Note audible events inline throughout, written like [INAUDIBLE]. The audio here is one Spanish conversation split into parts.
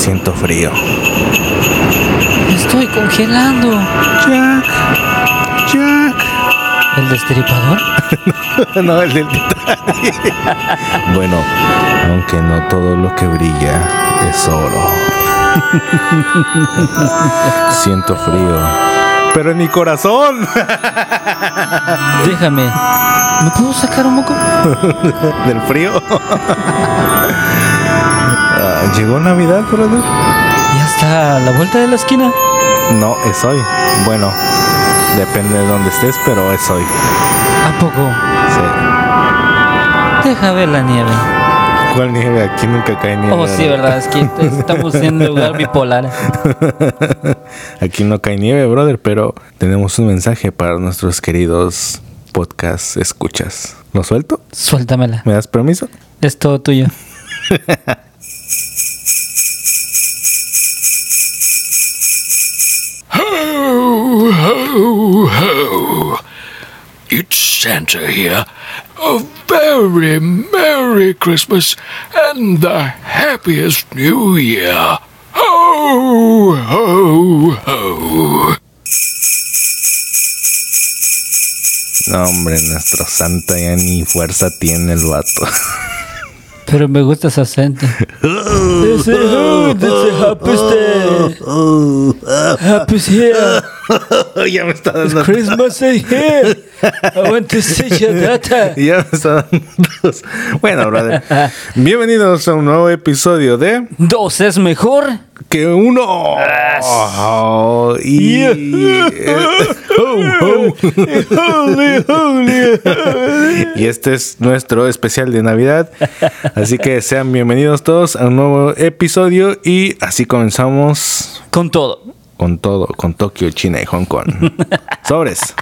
Siento frío. Estoy congelando. Jack. Jack. ¿El destripador? [LAUGHS] no, el del Titanic. bueno, aunque no todo lo que brilla es oro. [LAUGHS] Siento frío. Pero en mi corazón. [LAUGHS] Déjame. ¿Me puedo sacar un moco? Del frío. ¿Llegó Navidad, brother? Ya está a la vuelta de la esquina. No, es hoy. Bueno, depende de dónde estés, pero es hoy. ¿A poco? Sí. Deja ver la nieve. ¿Cuál nieve? Aquí nunca cae nieve. Oh, sí, verdad. Es que [LAUGHS] estamos en un lugar bipolar. [LAUGHS] Aquí no cae nieve, brother, pero tenemos un mensaje para nuestros queridos podcast escuchas. ¿Lo suelto? Suéltamela. ¿Me das permiso? Es todo tuyo. [LAUGHS] Ho, ho. It's Santa here. A very Merry Christmas and the happiest New Year. Ho, ho, ho. No, hombre, nuestro santa ya ni fuerza tiene el vato. [LAUGHS] Pero me gusta ese acento. This is who, this is happiest day. Happy's here. ya me está dando. Christmas is here. I want to see your data. [LAUGHS] Ya me está dando. Bueno, brother. Bienvenidos a un nuevo episodio de Dos es mejor. Que uno. Oh, y. Yeah. eh, ho, ho. y este es nuestro especial de Navidad. Así que sean bienvenidos todos a un nuevo episodio. Y así comenzamos Con todo. con todo, con Tokio, China y Hong Kong. [LAUGHS] Sobres.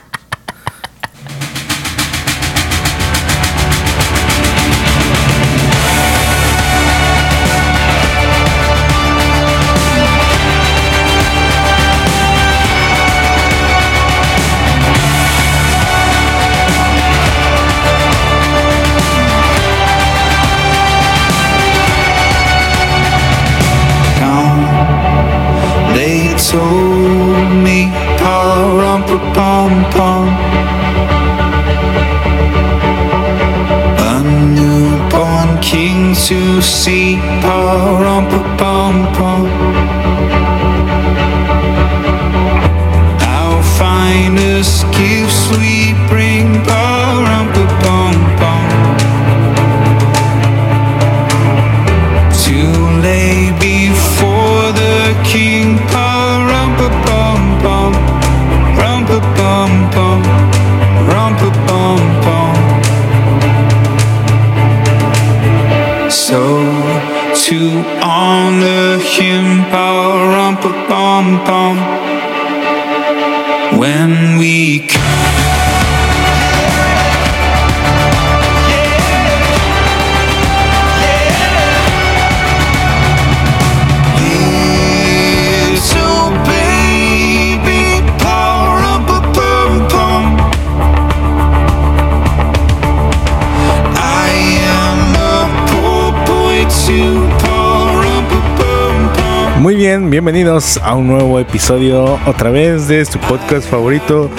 sold me Param pam pam A newborn king to see Param pam bienvenidos a un nuevo episodio otra vez de su podcast favorito.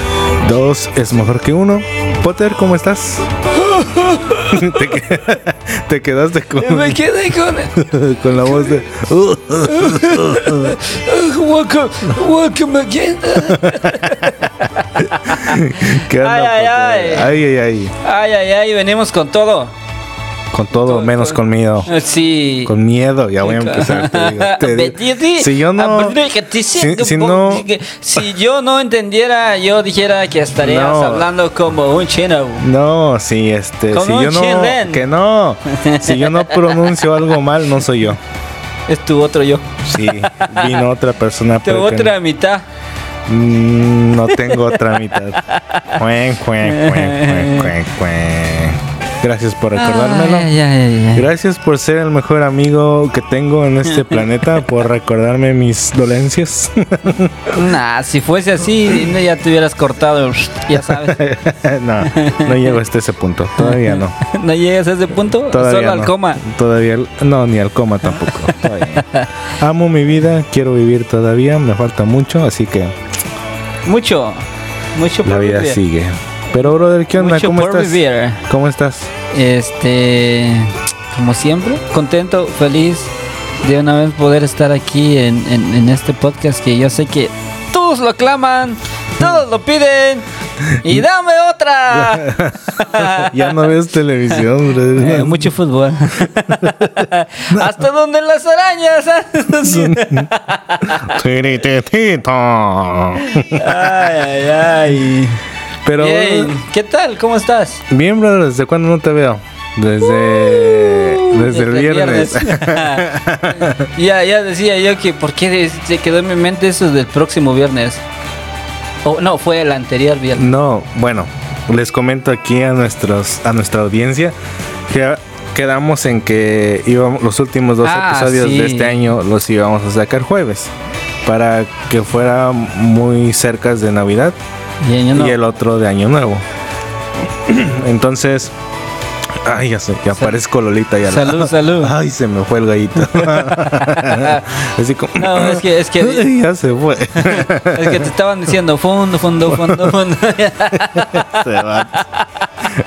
Dos es mejor que uno. Potter, ¿cómo estás? [LAUGHS] te, que- te quedaste con, Me quedé con. [LAUGHS] con la voz de. welcome, welcome again. ¿Qué onda, Ay, ay, ay. ay, ay, ay. Ay, ay, ay, venimos con todo. Con todo, Con- menos con- con miedo. Sí. Con miedo, ya voy a empezar. te digo. [LAUGHS] Te digo. Betty, Si yo no. Si, si- si no- si yo no entendiera, yo dijera que estarías No. hablando como un chino. No, si este, Con si un yo no, que no, si yo no pronuncio algo mal, no soy yo. Es tu otro yo. Sí, vino otra persona. Tu otra mitad. Mm, no tengo otra mitad. [LAUGHS] Cuen, cuen, cuen, cuen, cuen, cuen. Gracias por recordármelo. Ay, ay. Gracias por ser el mejor amigo que tengo en este [LAUGHS] planeta, por recordarme mis dolencias. [LAUGHS] Nah, si fuese así, ya te hubieras cortado, ya sabes. [LAUGHS] no, no llego hasta ese punto. Todavía no. ¿No llegas a ese punto? Todavía Solo al no. coma. Todavía no, ni al coma tampoco. Todavía. Amo mi vida, quiero vivir todavía, me falta mucho, así que Mucho, mucho la vida vivir. sigue. Pero brother, ¿qué onda? Mucho ¿Cómo por estás? vivir. ¿Cómo estás? Este, como siempre, contento, feliz de una vez poder estar aquí en, en- en este podcast que yo sé que todos lo aclaman, todos lo piden y [LAUGHS] dame otra. [LAUGHS] ya no ves televisión, Eh, brother. mucho fútbol. [LAUGHS] Hasta donde las arañas. Ay, ay, ay. Pero Bien, ¿Qué tal? ¿Cómo estás? bien, brother, ¿desde cuándo no te veo? Desde desde el viernes. [LAUGHS] ya, ya decía yo que por qué se quedó en mi mente eso del próximo viernes. Oh, no, fue el anterior viernes. No, bueno, les comento aquí a nuestros a nuestra audiencia que quedamos en que íbamos los últimos dos Ah, episodios sí. de este año los íbamos a sacar jueves para que fuera muy cerca de Navidad Y año nuevo. y el otro de Año Nuevo. [CLEARS THROAT] Entonces, ay, ya sé, ya Sal- parezco Lolita ya. Salud, salud. [LAUGHS] Ay, se me fue el gallito. [LAUGHS] Así como No, es que, es que, [LAUGHS] Ay, ya se fue. es que te estaban diciendo fondo, fondo, fondo, fondo. Se va.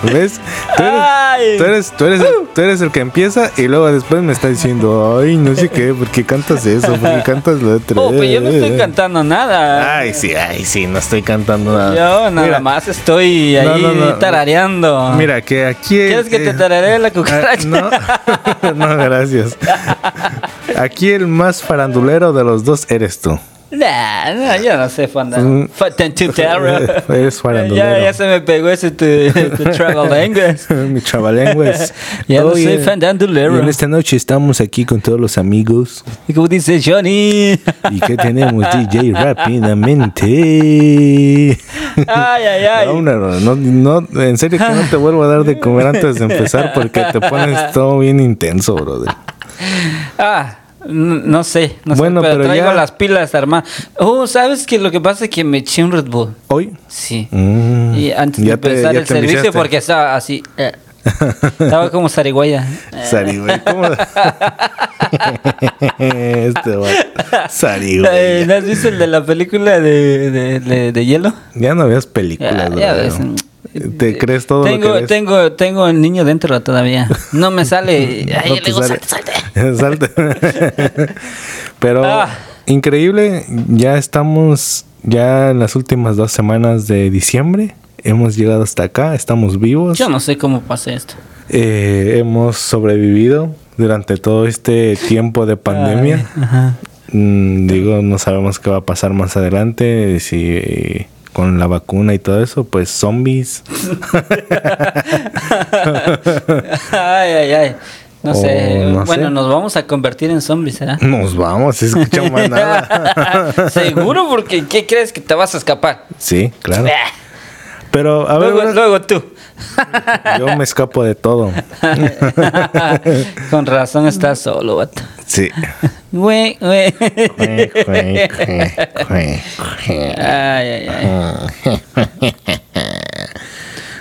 ¿Ves? Tú eres, tú, eres, tú, eres el, tú eres el que empieza y luego después me está diciendo, ay, no sé qué, ¿por qué cantas eso? ¿Por qué cantas lo otro? Oh, pues yo no estoy cantando nada. Ay, sí, ay, sí, no estoy cantando nada. Yo nada Mira, más estoy ahí no, no. tarareando. Mira, que aquí... ¿Quieres que te eh, tararee la [LAUGHS] ah, cucaracha? no, [LAUGHS] no, gracias. Aquí el más farandulero de los dos eres tú. Nah, no, yo no sé fanda. Mm. Fatantutero. Eres [LAUGHS] farandulero. Ya, ya se me pegó ese tu, tu [LAUGHS] travel language. Mi chavalengues. [LAUGHS] Ya no soy fandandulero. en esta noche estamos aquí con todos los amigos. Y como dice Johnny. ¿Y qué tenemos, DJ? Rápidamente. Ay, ay, ay. No, no, no, en serio que no te vuelvo a dar de comer antes de empezar porque te pones todo bien intenso, brother. Ah, n- no sé, no Bueno, sé, pero, pero traigo ya- las pilas armadas. Oh, ¿sabes que Lo que pasa es que me eché un Red Bull. ¿Hoy? Sí. Mm, Y antes de empezar el servicio, porque estaba así. eh, estaba como zarigüeya. [LAUGHS] Sari, güey, ¿cómo? [LAUGHS] este va. Sari, Eh. ¿No has visto el de la película de, de, de- de hielo? Ya no veas películas, Ya, ves. mm, ¿Te crees todo tengo, lo que ves? tengo, tengo el niño dentro todavía. No me sale. [LAUGHS] Ay, No le digo, sale. salte, salte. [LAUGHS] Salte. Pero Ah. increíble, ya estamos ya en las últimas dos semanas de diciembre. Hemos llegado hasta acá, estamos vivos. Yo no sé cómo pasé esto. Eh, hemos sobrevivido durante todo este tiempo de pandemia. Ay, ajá. Mm, digo, no sabemos qué va a pasar más adelante, si con la vacuna y todo eso, pues zombies. [LAUGHS] ay, ay, ay. No sé. no bueno, sé. nos vamos a convertir en zombies, ¿será? Nos vamos, se escucha más nada. Seguro, porque ¿qué crees que te vas a escapar? Sí, claro. Pero a ver, luego, tú. yo me escapo de todo. [LAUGHS] Con razón estás solo, vato. Sí. Güey, güey. Ay, ay, ay.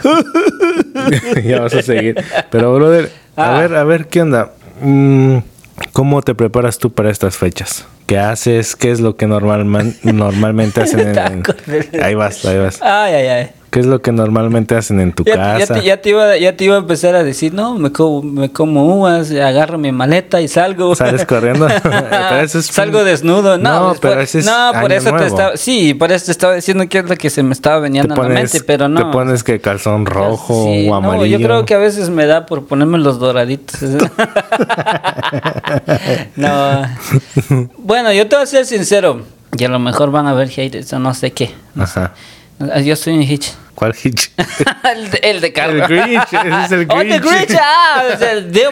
[LAUGHS] ya vas a seguir. Pero, brother, a Ah. ver, a ver, ¿qué onda? Mm, ¿Cómo te preparas tú para estas fechas? ¿Qué haces? ¿Qué es lo que normalman- [LAUGHS] normalmente hacen en. [LAUGHS] Ahí vas, ahí vas. Ay, ay, ay. ¿Qué es lo que normalmente hacen en tu Ya, te- ya casa? te, ya, te iba, ya te iba a empezar a decir, no, me como, me como uvas, agarro mi maleta y salgo. ¿Sales corriendo? [LAUGHS] [LAUGHS] Eso es- Salgo desnudo. No, No, pues, pero por, ese es no, por año eso te nuevo. estaba... Sí, por eso te estaba diciendo que es lo que se me estaba te veniendo a la pones, mente, pero no. te pones que calzón rojo Sí, o no, amarillo. yo creo que a veces me da por ponerme los doraditos. [LAUGHS] no. Bueno, yo te voy a ser sincero. Y a lo mejor van a ver haters o no sé qué. Ajá. Yo soy un hitch. ¿Cuál Hitch? el, de, el de Carlos. El Grinch, ese es el Oh, the Grinch. Grinch, ah, es el de- Yo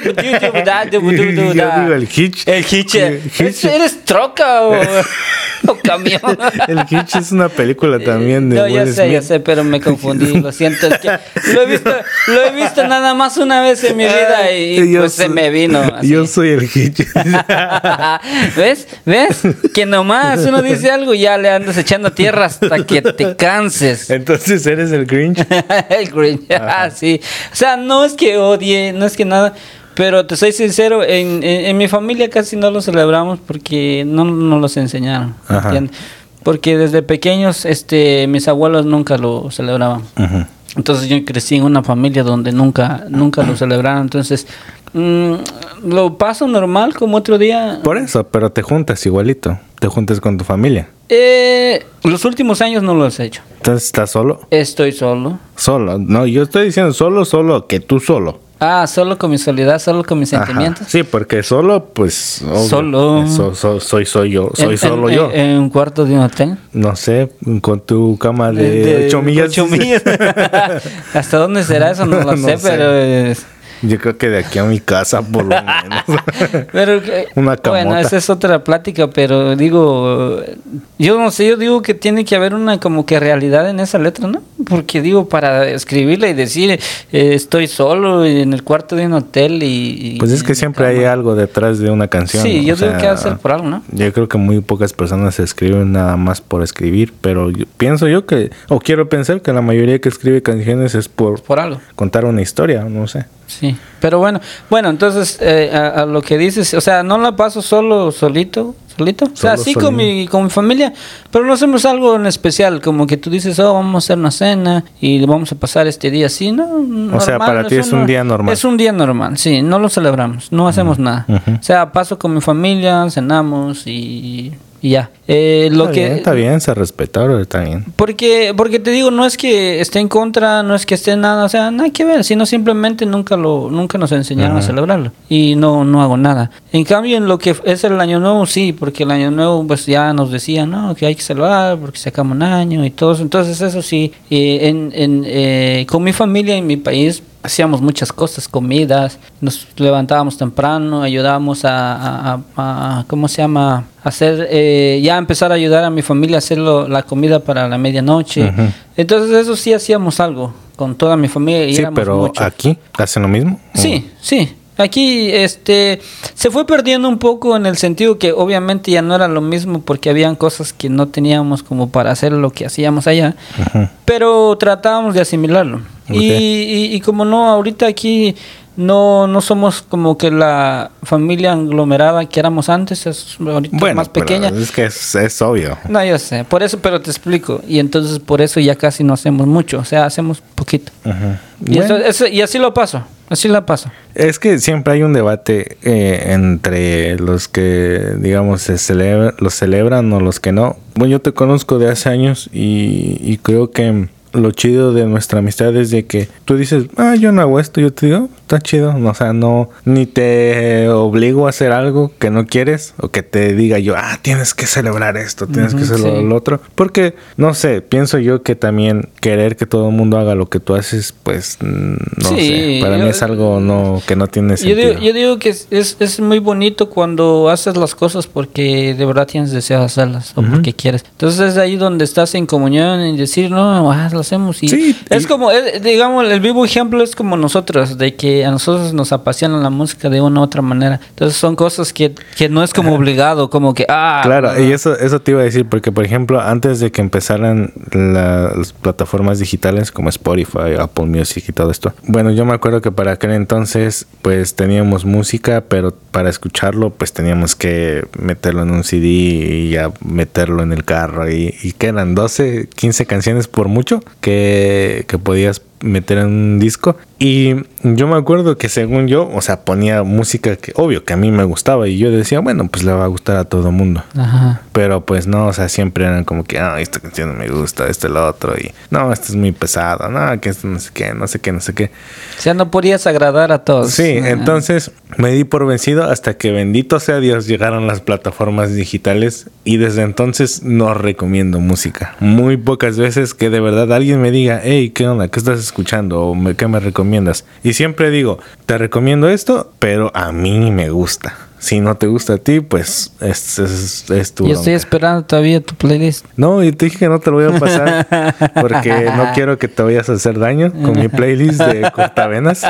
digo el Hitch. El Hitch. El Hitch. ¿Eres troca o, [LAUGHS] o camión? El Hitch es una película también de No, ya sé, ya sé, pero me confundí, [LAUGHS] lo siento. Es que lo he visto, lo he visto nada más una vez en mi vida y, Yo pues se soy- me vino. así. Yo soy el Hitch. [LAUGHS] ¿Ves? ¿Ves? Que nomás uno dice algo y ya le andas echando tierra hasta que te canses. Entonces eres el Grinch. el Grinch. [LAUGHS] [LAUGHS] Ah, sí. O sea, no es que odie, no es que nada. Pero te soy sincero, en, en- en mi familia casi no lo celebramos porque no nos los enseñaron. Ajá. Porque desde pequeños, este, mis abuelos nunca lo celebraban. Entonces yo crecí en una familia donde nunca, nunca lo celebraron. Entonces, mm, lo paso normal como otro día. Por eso, pero te juntas igualito. Te juntas con tu familia. Eh, los últimos años no lo he hecho. Entonces estás solo. Estoy solo. Solo. No, yo estoy diciendo solo, solo, que tú solo. Ah, solo con mi soledad, solo con mis Ajá. sentimientos. Sí, porque solo, pues. Solo. so- so- soy, soy yo. Soy En- solo en- yo. En, un cuarto de un hotel. no sé, con tu cama de, 8 millas. [LAUGHS] [LAUGHS] ¿Hasta dónde será eso? No [LAUGHS] lo No sé, sé. pero... es- Yo creo que de aquí a mi casa, por lo menos. [LAUGHS] pero que- Una bueno, camota. esa es otra plática, pero digo, yo no sé, yo digo que tiene que haber una como que realidad en esa letra, ¿no? Porque digo, para escribirla y decir, eh, estoy solo en el cuarto de un hotel y... y Pues es que siempre hay algo detrás de una canción. Sí, ¿no? yo O digo que sea, hacer por algo, ¿no? Yo creo que muy pocas personas escriben nada más por escribir, pero yo- pienso yo que, o quiero pensar que la mayoría que escribe canciones es por Por algo. contar una historia, no sé. Sí, pero bueno, bueno, entonces eh, a, a lo que dices, o sea, no la paso solo, solito, solito, o sea, Solo, sí con mi, con mi familia, pero no hacemos algo en especial, como que tú dices, oh, vamos a hacer una cena y vamos a pasar este día así, ¿no? O sea, para ti es un día normal. Es un día normal, sí, no lo celebramos, no hacemos nada. O sea, paso con mi familia, cenamos y, y ya. Eh, lo está que bien, está bien, se respeta, bro, está bien. porque, porque te digo, no es que esté en contra, no es que esté nada, o sea, nada que ver, sino simplemente nunca lo, nunca nos enseñaron a celebrarlo y no, no hago nada. En cambio, en lo que es el año nuevo, sí, porque el año nuevo, pues ya nos decían, no, que hay que celebrar porque se acaba un año y todo eso. Entonces, eso sí, eh, en, en, eh, con mi familia en mi país hacíamos muchas cosas, comidas, nos levantábamos temprano, ayudábamos a, a- a- a- ¿cómo se llama? Hacer, eh, ya empezar a ayudar a mi familia a hacer la comida para la medianoche. Ujú. Entonces eso sí hacíamos algo con toda mi familia y Sí, éramos pero muchos. aquí hacen lo mismo. Sí, sí. Aquí este se fue perdiendo un poco en el sentido que obviamente ya no era lo mismo porque habían cosas que no teníamos como para hacer lo que hacíamos allá, pero tratábamos de asimilarlo. Y, y, y como no, ahorita aquí no, no somos como que la familia aglomerada que éramos antes, es ahorita Bueno, más pero pequeña. es que es, es obvio. No, yo sé, por eso, pero te explico. Y entonces por eso ya casi no hacemos mucho, o sea, hacemos poquito. Y, Bueno. eso- eso- y así lo paso, así la paso. Es que siempre hay un debate eh, entre los que, digamos, se celebra, los celebran o los que no. Bueno, yo te conozco de hace años y, y creo que lo chido de nuestra amistad es de que tú dices, ah, yo no hago esto, yo te digo, está chido. O sea, no, ni te obligo a hacer algo que no quieres o que te diga yo, ah, tienes que celebrar esto, tienes que Ujú, hacer sí. lo otro. Porque, no sé, pienso yo que también querer que todo el mundo haga lo que tú haces, pues, no Sí, sé. Para yo- mí es algo no que no tiene Yo sentido. digo, yo digo que es, es, es muy bonito cuando haces las cosas porque de verdad tienes deseo de hacerlas o porque quieres. Entonces es ahí donde estás en comunión y decir, no, ah, lo hacemos. Y Sí, es y- como, digamos, el vivo ejemplo es como nosotros, de que a nosotros nos apasiona la música de una u otra manera. Entonces son cosas que, que no es como obligado, como que, ah, Claro, no, y eso, eso te iba a decir, porque por ejemplo, antes de que empezaran la- las plataformas digitales como Spotify, Apple Music y todo esto, bueno, yo me acuerdo que para aquel entonces, pues teníamos música, pero para escucharlo, pues teníamos que meterlo en un CD y ya meterlo en el carro, y, y que eran 12, 15 canciones por mucho que, que podías meter en un disco. Y yo me acuerdo que según yo, o sea, ponía música que obvio que a mí me gustaba y yo decía, bueno, pues le va a gustar a todo mundo. Ajá. Pero pues no, o sea, siempre eran como que, ah, esta canción no me gusta, este lo otro, y no, esto es muy pesado, no, que esto no sé qué, no sé qué, no sé qué. O sea, no podías agradar a todos. Sí, Ajá. entonces me di por vencido hasta que bendito sea Dios llegaron las plataformas digitales y desde entonces no recomiendo música. Muy pocas veces que de verdad alguien me diga, hey, ¿qué onda? ¿Qué estás escuchando? ¿O me- qué me recomiendas? Y siempre digo, te recomiendo esto, pero a mí me gusta. Si no te gusta a ti, pues es, es, es tu Yo estoy esperando todavía tu playlist. No, y te dije que no te lo voy a pasar [LAUGHS] porque no quiero que te vayas a hacer daño con mi playlist de [LAUGHS] cortavenas. [LAUGHS]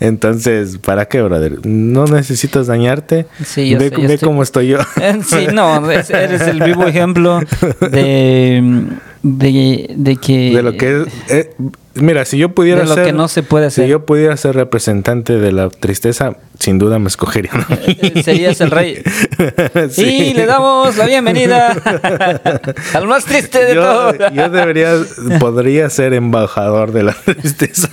Entonces, ¿para qué, brother? No necesitas dañarte. Sí, yo ve sé, yo ve estoy- cómo estoy yo. Sí, no, es- eres el vivo ejemplo de, de, de que... de lo que es. eh, mira, si yo pudiera De lo ser. que no se puede hacer. Si yo pudiera ser representante de la tristeza, sin duda me escogerían. [LAUGHS] Serías el rey. [LAUGHS] Sí. Y le damos la bienvenida al más triste de yo, todos. yo debería, podría ser embajador de la tristeza.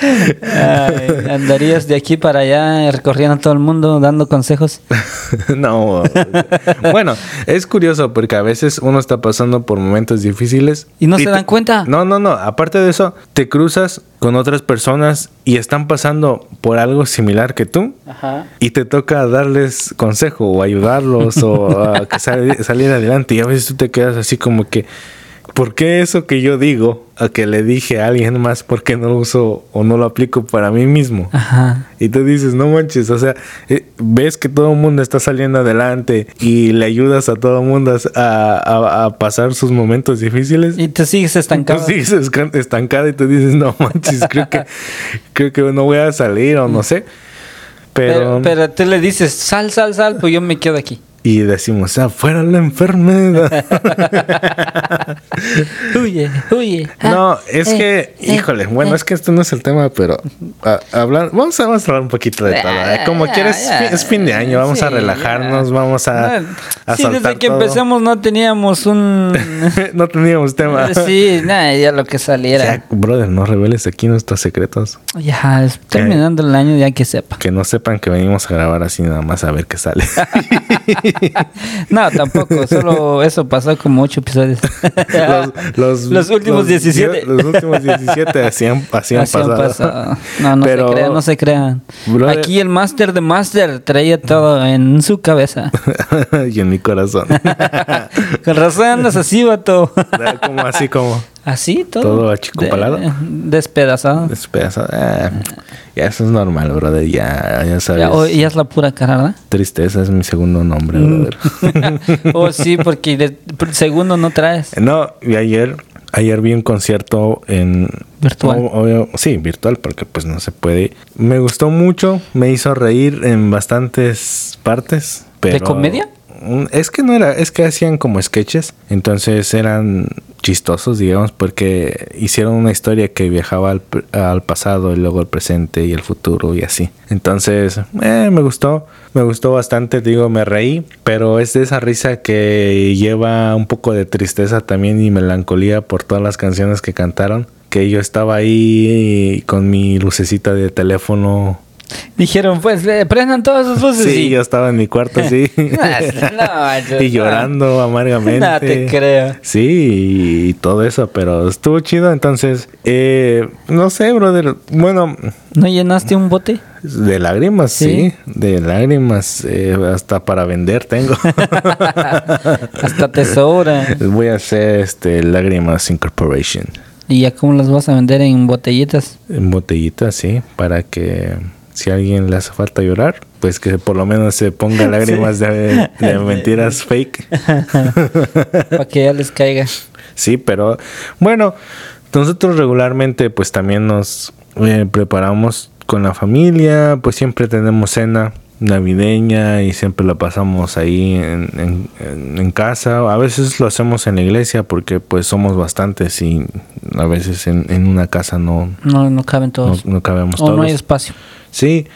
Ay, andarías de aquí para allá recorriendo a todo el mundo dando consejos. [LAUGHS] no. Bueno, es curioso porque a veces uno está pasando por momentos difíciles. ¿Y no se dan cuenta? No, no, no. Aparte de eso, te cruzas con otras personas y están pasando por algo similar que tú. Ajá. Y te toca darles consejo o ayudarlos o [LAUGHS] a que sal- salir adelante. Y a veces tú te quedas así como que, ¿por qué eso que yo digo a que le dije a alguien más, por qué no lo uso o no lo aplico para mí mismo? Ajá. Y tú dices, no manches, o sea, eh, ves que todo el mundo está saliendo adelante y le ayudas a todo el mundo a, a- a pasar sus momentos difíciles. Y te sigues estancado. Tú sigues estancado y tú dices, no manches, creo que, [LAUGHS] creo que no voy a salir o no sé. Pero, pero tú le dices, sal, sal, sal, pues yo me quedo aquí. Y decimos, afuera la enfermedad. [LAUGHS] Huye, huye. Ah, no, es eh, que, eh, híjole, bueno, eh. es que esto no es el tema, pero a- hablar, vamos a, vamos a hablar un poquito de todo. ¿eh? Como Ya, quieres, ya, es fin de año, vamos a relajarnos, ya. vamos a, No, a sí, desde que empezamos no teníamos un... [LAUGHS] no teníamos tema. [LAUGHS] sí, nada, ya lo que saliera. Ya, brother, no reveles aquí nuestros secretos. Ya, es terminando el año, ya que sepa. Que no sepan que venimos a grabar así nada más a ver qué sale. [LAUGHS] No, tampoco, solo eso pasó como ocho episodios. los, Los últimos [LAUGHS] 17. Los últimos 17 así han, así han Así han pasado. pasado. No, no Pero- se crean, no se crean. Brother- Aquí el máster de máster traía todo en su cabeza. [LAUGHS] y en mi corazón. Con razón andas así, vato. como así como Así, todo. Todo achicopalado. De- despedazado. despedazado. Ah, ya eso es normal, brother. Ya, ya sabes. Ya, o- ya es la pura cara, ¿verdad? Tristeza es mi segundo nombre, brother. [LAUGHS] oh, sí, porque de- segundo no traes. no, y ayer, ayer vi un concierto en Virtual. o- obvio- sí, virtual, porque pues no se puede. Me gustó mucho, me hizo reír en bastantes partes. Pero, comedia? Es que no era, es que hacían como sketches, entonces eran chistosos, digamos, porque hicieron una historia que viajaba al, al pasado y luego al presente y el futuro y así. Entonces, eh, me gustó, me gustó bastante, digo, me reí, pero es de esa risa que lleva un poco de tristeza también y melancolía por todas las canciones que cantaron. Que yo estaba ahí con mi lucecita de teléfono. Dijeron, pues, prendan todas sus luces. Sí, y- yo estaba en mi cuarto así. [LAUGHS] No, y llorando amargamente. No te creo. Sí, y todo eso, pero estuvo chido. Entonces, eh, no sé, brother. Bueno, ¿No llenaste un bote? de lágrimas, sí. Sí. De lágrimas, eh, hasta para vender tengo. [LAUGHS] Hasta te sobra. Voy a hacer este Lágrimas Incorporation. ¿Y ya cómo las vas a vender en botellitas? En botellitas, sí, para que si a alguien le hace falta llorar, pues que por lo menos se ponga [LAUGHS] lágrimas de, de [LAUGHS] mentiras fake. [LAUGHS] Para que ya les caiga. Sí, pero bueno, nosotros regularmente pues también nos eh, preparamos con la familia, pues siempre tenemos cena navideña y siempre la pasamos ahí en, en- casa. A veces lo hacemos en la iglesia porque pues somos bastantes y a veces en, en una casa no, No, no caben no, todos. no cabemos o todos. no hay espacio. Sí,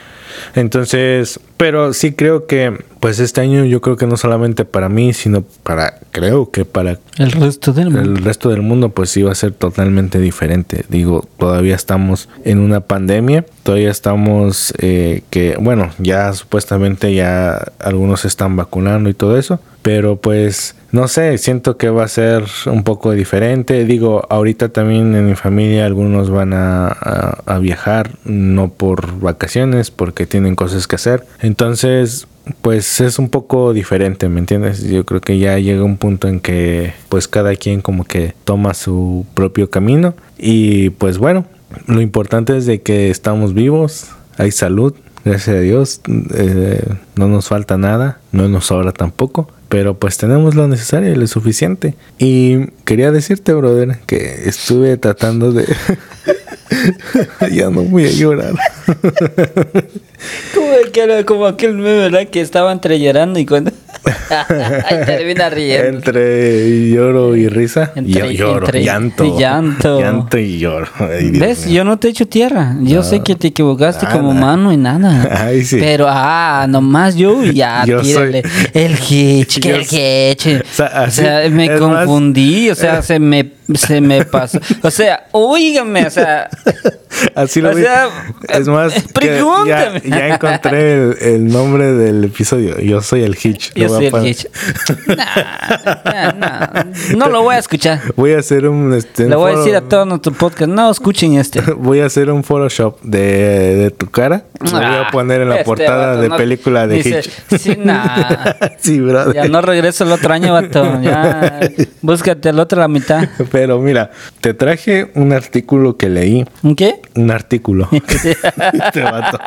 Entonces, pero sí creo que, pues este año yo creo que no solamente para mí, sino para, creo que para El resto del mundo. el resto del mundo, pues sí va a ser totalmente diferente. Digo, todavía estamos en una pandemia, todavía estamos, eh, que, bueno, ya supuestamente ya algunos se están vacunando y todo eso, pero pues no sé, siento que va a ser un poco diferente. Digo, ahorita también en mi familia algunos van a, viajar, no por vacaciones, porque tienen cosas que hacer. Entonces, pues es un poco diferente, ¿me entiendes? Yo creo que ya llega un punto en que pues cada quien como que toma su propio camino y pues bueno, lo importante es de que estamos vivos, hay salud, gracias a Dios, eh, no nos falta nada, no nos sobra tampoco, pero pues tenemos lo necesario y lo suficiente. Y quería decirte, brother, que estuve tratando de... [LAUGHS] ya no voy a llorar. [LAUGHS] Como, aquel, como aquel meme, ¿verdad? Que estaba entre llorando y cuando... [LAUGHS] Ay, termina riendo. Entre lloro y risa. Entre- Yo- lloro, entre- llanto. y llanto. Llanto y lloro. Ay, ¿Ves? mío. Yo no te echo tierra. Yo sé que te equivocaste como Nada. mano y nada. Ay, sí. Pero, ah, nomás yo ya, Yo tírale. soy- El hitch, soy- hitch. O sea, me confundí, o sea, se me, se me pasó. O sea, oígame, o sea, Así lo O vi. sea, es más, ya, ya encontré el, el nombre del episodio. Yo soy el Hitch. yo soy el hitch. Nah, nah, nah, no lo voy a escuchar. Voy a hacer un. Este, Le voy a decir a todos nuestro podcast, no escuchen este. [LAUGHS] Voy a hacer un Photoshop de, de tu cara. Lo voy a Ah, poner en la este portada vato de no- película de dice, Hitch. Sí, [LAUGHS] sí, brother. Ya no regreso el otro año, vato. Ya, [LAUGHS] búscate el otro a la mitad. Pero mira, te traje un artículo que leí. ¿Qué? Un artículo. [LAUGHS] este vato.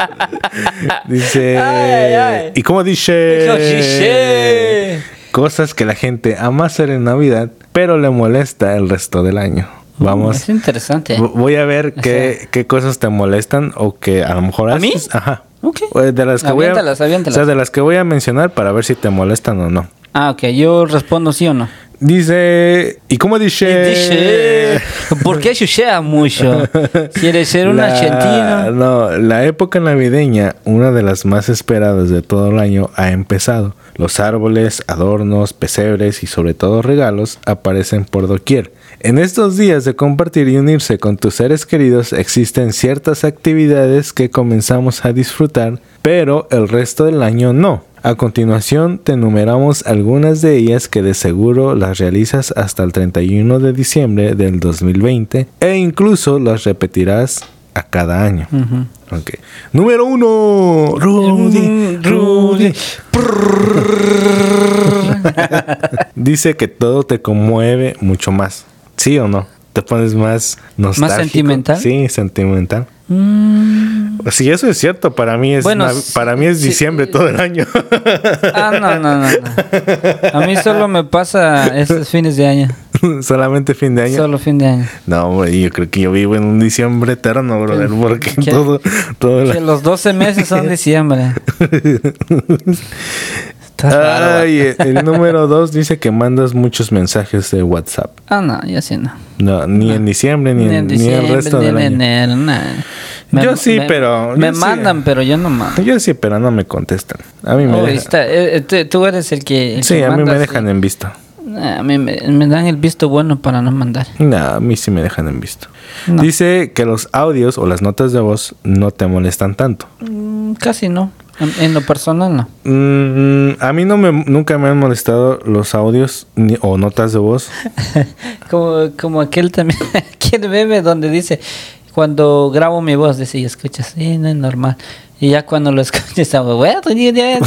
Dice. [LAUGHS] Ay, ay. ¿Y cómo dice? Cosas que la gente ama hacer en Navidad, pero le molesta el resto del año. Vamos. Es interesante. Voy a ver qué, qué cosas te molestan o que a lo mejor ¿A mí? haces. Ajá. Ok. O De las que voy a, Aviéntalas, aviéntalas. O sea, de las que voy a mencionar para ver si te molestan o no. Ah, ok. Yo respondo sí o no. Dice, ¿y cómo dice? Dice, ¿por qué chuchea mucho? ¿Quieres ser un La- argentino? No, la época navideña, una de las más esperadas de todo el año, ha empezado. Los árboles, adornos, pesebres y sobre todo regalos aparecen por doquier. En estos días de compartir y unirse con tus seres queridos existen ciertas actividades que comenzamos a disfrutar, pero el resto del año no. A continuación te enumeramos algunas de ellas que de seguro las realizas hasta el 31 de diciembre del 2020 e incluso las repetirás a cada año. Ujú. Ok. Número uno. Rudy. Rudy. [LAUGHS] Dice que todo te conmueve mucho más. ¿Sí o no? ¿Te pones más nostálgico? sentimental? Sí, sentimental. Mm. Sí, eso es cierto. Para mí es, Bueno, para mí es sí. diciembre todo el año. Ah, no, no, no, no. A mí solo me pasa estos fines de año. [LAUGHS] Solamente fin de año. Solo fin de año. No, hombre, yo creo que yo vivo en un diciembre eterno, brother, porque ¿Qué? todo, todo el Que los 12 meses son [LAUGHS] diciembre. [LAUGHS] Ay, el, [LAUGHS] el número dos dice que mandas muchos mensajes de WhatsApp. Ah, no, yo sí no. No, ni en diciembre ni, en, ni el resto ni del en año. enero. Yo sí, pero- Me sí. mandan, pero yo no mando. Yo sí, pero no me contestan. A mí me Oh, dejan. está, eh, eh, tú- eres el que. el Sí, que a mí me dejan sí. en visto. Nah, a mí me, me dan el visto bueno para no mandar. No, a mí sí me dejan en visto. No. Dice que los audios o las notas de voz no te molestan tanto. Mm, casi no. En, lo personal no. Mm, a mí no me, nunca me han molestado los audios ni- o notas de voz. [LAUGHS] Como, como aquel también, [LAUGHS] aquel bebé donde dice, cuando grabo mi voz, dice, y escuchas, sí, no es normal. Y ya cuando lo [LAUGHS] escuchas, bueno, ya".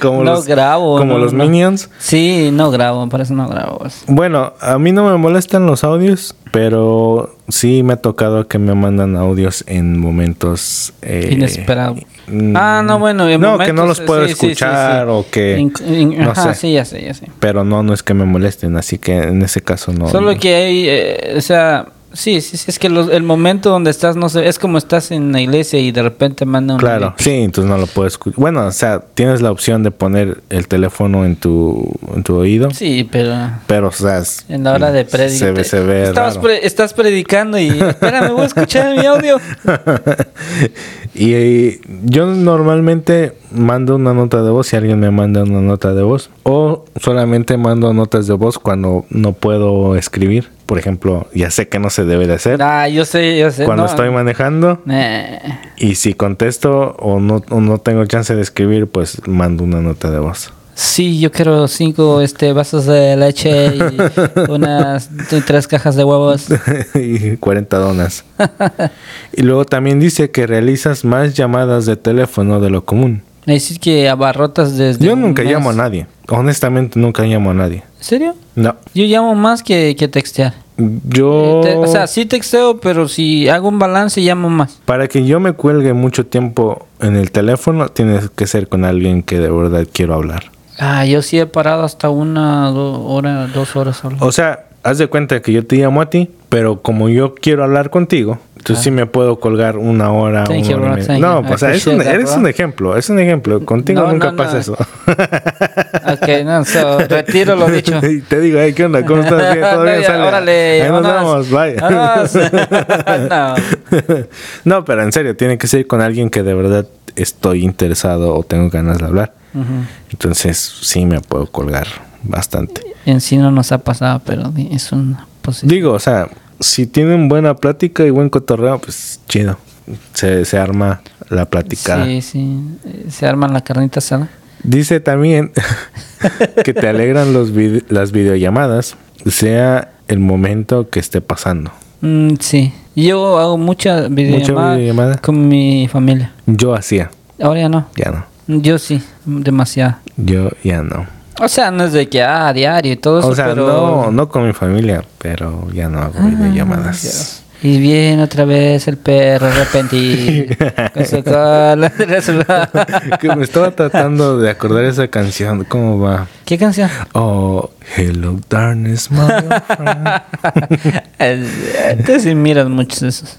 como no los, grabo. Como no, los no. Minions. Sí, no grabo, por eso no grabo. Bueno, a mí no me molestan los audios, pero sí me ha tocado que me mandan audios en momentos eh, Inesperado. mm, ah, no, bueno. en no, que no momentos, los puedo sí, sí, sí, escuchar sí. o que In- in- no ajá, sé. sí, ya sé, ya sé. Pero no, no es que me molesten, así que en ese caso no. Solo no. que hay, eh, o sea, Sí, sí, sí, es que los- el momento donde estás, no sé, es como estás en la iglesia y de repente manda un... Claro, sí, entonces no lo puedes escuchar. Bueno, o sea, tienes la opción de poner el teléfono en tu, en tu oído, Sí, pero pero, o sea, es- en la hora de predicar. se ve, se ve Estabas raro. pre- estás predicando y... Espérame, voy a escuchar mi audio. [LAUGHS] y, y yo normalmente mando una nota de voz si alguien me manda una nota de voz o solamente mando notas de voz cuando no puedo escribir. Por ejemplo, ya sé que no se debe de hacer Ah, yo sé, yo sé. cuando no. estoy manejando Eh, y si contesto o no, o no tengo chance de escribir, pues mando una nota de voz. sí, yo quiero cinco este, vasos de leche y [LAUGHS] unas tres cajas de huevos. [LAUGHS] y 40 donas. y luego también dice que realizas más llamadas de teléfono de lo común. Me dices que abarrotas desde... Yo un nunca llamo a nadie. Honestamente, nunca llamo a nadie. ¿En serio? No. Yo llamo más que, que textear. Yo... Te- o sea, sí texteo, pero si hago un balance, llamo más. Para que yo me cuelgue mucho tiempo en el teléfono, tiene que ser con alguien que de verdad quiero hablar. Ah, yo sí he parado hasta una do- hora, dos horas. solo. O sea, haz de cuenta que yo te llamo a ti, pero como yo quiero hablar contigo, entonces sí me puedo colgar una hora, Thank una you, hora bro. No, you. pues, o sea, es un, eres bro. un ejemplo, es un ejemplo. Contigo No, nunca no, pasa no. eso. [LAUGHS] Ok, no, so, retiro lo dicho. [LAUGHS] Te digo, hey, ¿qué onda? ¿Cómo estás? Bien, ¿Todo bien? [LAUGHS] Sale. órale, Ahí nos bye. No. pero en serio, tiene que ser con alguien que de verdad estoy interesado o tengo ganas de hablar. Ujú. Entonces, sí me puedo colgar bastante. En sí no nos ha pasado, pero es una posibilidad. Digo, o sea, si tienen buena plática y buen cotorreo, pues chido. Se, se arma la plática. Sí, sí. eh, Se arma la carnita asada. Dice también [LAUGHS] que te alegran los las videollamadas, sea el momento que esté pasando. Mm, sí. Yo hago mucha videollamada, videollamada? con mi familia. Yo hacía, Ahora ya no. ya no. Yo sí, demasiado. Yo ya no. O sea, no es de que, ah, diario y todo eso, O sea, pero... no, no con mi familia, pero ya no hago Ah, videollamadas. Y viene otra vez el perro arrepentido [LAUGHS] con su cola [LAUGHS] que me estaba tratando de acordar esa canción. ¿Cómo va? ¿Qué canción? Oh, hello darkness, my friend. [LAUGHS] Tú sí miras muchos de esos.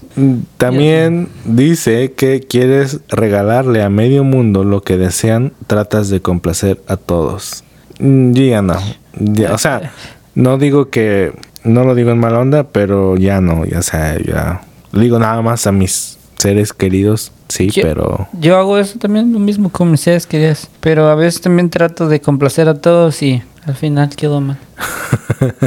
También dice que quieres regalarle a medio mundo lo que desean, tratas de complacer a todos. Mm, Yo ya no. Ya, o sea, no digo que no lo digo en mala onda, pero ya no, ya o sea, ya digo nada más a mis seres queridos, sí, Yo- pero Yo hago eso también, lo mismo con mis seres queridos. Pero a veces también trato de complacer a todos y al final quedo mal. [LAUGHS]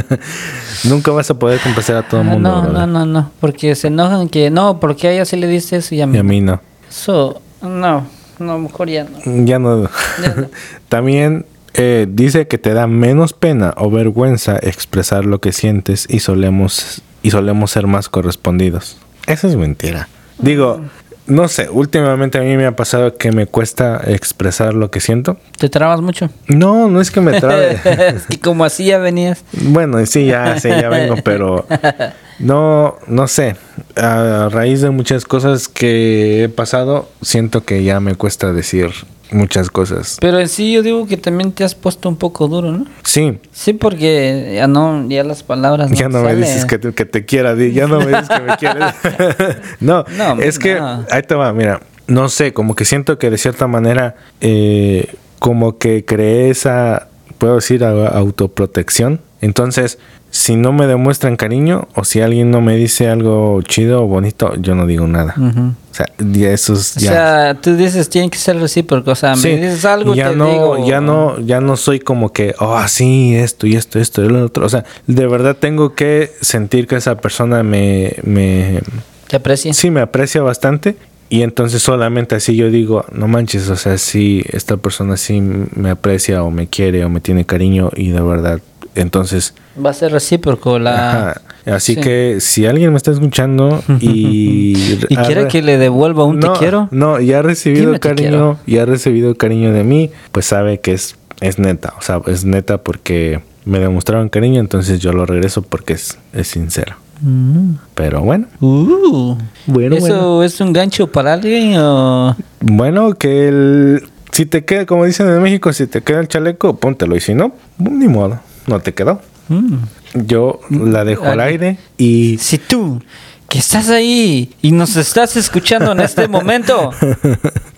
nunca vas a poder complacer a todo el Ah, mundo. no, no, no, no. Porque se enojan que no, porque a ella sí le dice eso y a mí. Y a mí no. Eso, no, no, mejor ya no. Ya no. Ya no. [LAUGHS] También eh, dice que te da menos pena o vergüenza expresar lo que sientes y solemos y solemos ser más correspondidos. Eso es mentira. Digo, no sé, últimamente a mí me ha pasado que me cuesta expresar lo que siento. ¿Te trabas mucho? No, no es que me trabe. es que como así ya venías. bueno, sí, ya, sí, ya vengo, pero [LAUGHS] no, no sé. A raíz de muchas cosas que he pasado, siento que ya me cuesta decir muchas cosas. Pero en sí yo digo que también te has puesto un poco duro, ¿no? Sí, Sí, porque ya no, ya las palabras no ya no me dices que te, que te quiera, ya no me dices que me quieres. [LAUGHS] [LAUGHS] no, No, es que no. ahí te va, mira, no sé, como que siento que de cierta manera, eh, como que creé esa, puedo decir, a- autoprotección. Entonces, si no me demuestran cariño o si alguien no me dice algo chido o bonito, yo no digo nada. O sea, ya eso es O ya. sea, tú dices tiene que ser recíproco, o sea, Sí, me dices algo ya te no, digo, ya no, ya no soy como que, oh, sí, esto y esto, esto y lo otro. O sea, de verdad tengo que sentir que esa persona me, me, te aprecia. sí me aprecia bastante. Y entonces solamente así yo digo, no manches, o sea, si esta persona sí me aprecia o me quiere o me tiene cariño y de verdad, entonces, Va a ser recíproco la ajá. Así sí. que si alguien me está escuchando y... [LAUGHS] y quiere que le devuelva un no, te quiero. No, ya ha recibido cariño, ya ha recibido cariño de mí, pues sabe que es, es neta. O sea, es neta porque me demostraron cariño, entonces yo lo regreso porque es, es sincero. Mm. Pero bueno, Uh. Bueno, ¿Eso bueno. es un gancho para alguien o...? bueno, que el, si te queda, como dicen en México, si te queda el chaleco, póntelo. Y si no, ni modo, no te quedó. Mm. yo la dejo al aire y Si tú, que estás ahí y nos estás escuchando en este momento, [LAUGHS]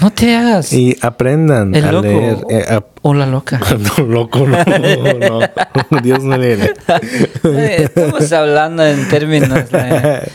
no te hagas y aprendan el a loco leer. eh, a- o la loca. [LAUGHS] no, loco, no, no. [LAUGHS] Dios no lee. Eh, Estamos hablando en términos eh,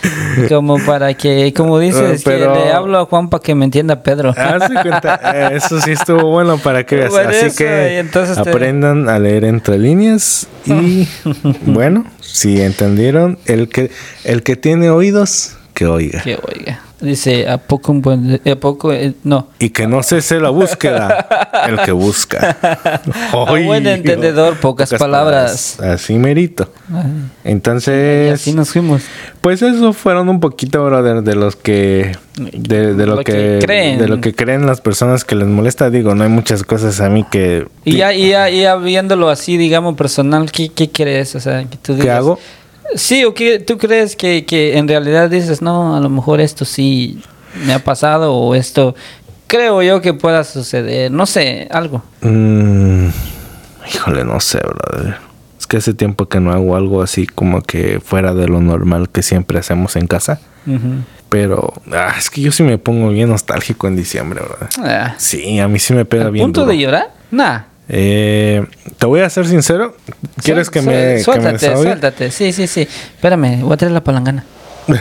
como para que, como dices, Pero- que le hablo a Juan para que me entienda Pedro. Cuenta, eh, eso sí estuvo bueno para que veas. Por Así eso, que entonces te- aprendan a leer entre líneas y [LAUGHS] bueno, si entendieron, el que el que tiene oídos que oiga Que oiga. Dice, ¿a poco un buen... ¿A poco? eh, no. y que no cese la búsqueda, el que busca. [LAUGHS] A buen entendedor, pocas palabras. Así merito. Y Entonces, así nos fuimos. Pues eso fueron un poquito, brother, de los que de, de lo, Lo que, que creen. de lo que creen las personas que les molesta. Digo, no hay muchas cosas a mí que Y ya, y ya, y ya viéndolo así, digamos, personal, ¿qué, qué crees? O sea, que tú ¿Qué digas- hago? Sí, o que tú crees que, que en realidad dices, no, a lo mejor esto sí me ha pasado o esto creo yo que pueda suceder. No sé, algo. Mm, híjole, no sé, brother. Es que hace tiempo que no hago algo así como que fuera de lo normal que siempre hacemos en casa. Pero ah, es que yo sí me pongo bien nostálgico en diciembre, brother. Ah, Sí, a mí sí me pega ¿Al bien. punto duro. de llorar? Nah. Eh, te voy a ser sincero. ¿Quieres que me, que me Suéltate, suéltate. Sí, sí, sí. Espérame, voy a traer la palangana. [LAUGHS]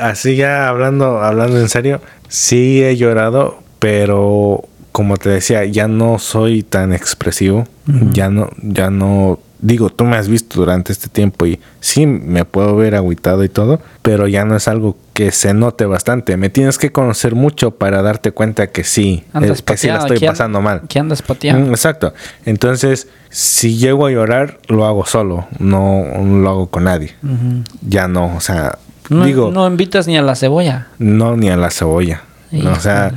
Así ya hablando, hablando en serio, sí he llorado, pero como te decía, ya no soy tan expresivo, ya no, ya no, digo, tú me has visto durante este tiempo y sí me puedo ver agüitado y todo, pero ya no es algo que se note bastante. Me tienes que conocer mucho para darte cuenta que sí, que sí la estoy ¿qué an- pasando mal. ¿Qué andas pateando? Mm, Exacto. Entonces, si llego a llorar, lo hago solo, no lo hago con nadie. Ya no, o sea, no, digo, no invitas ni a la cebolla. no, ni a la cebolla. No, o sea.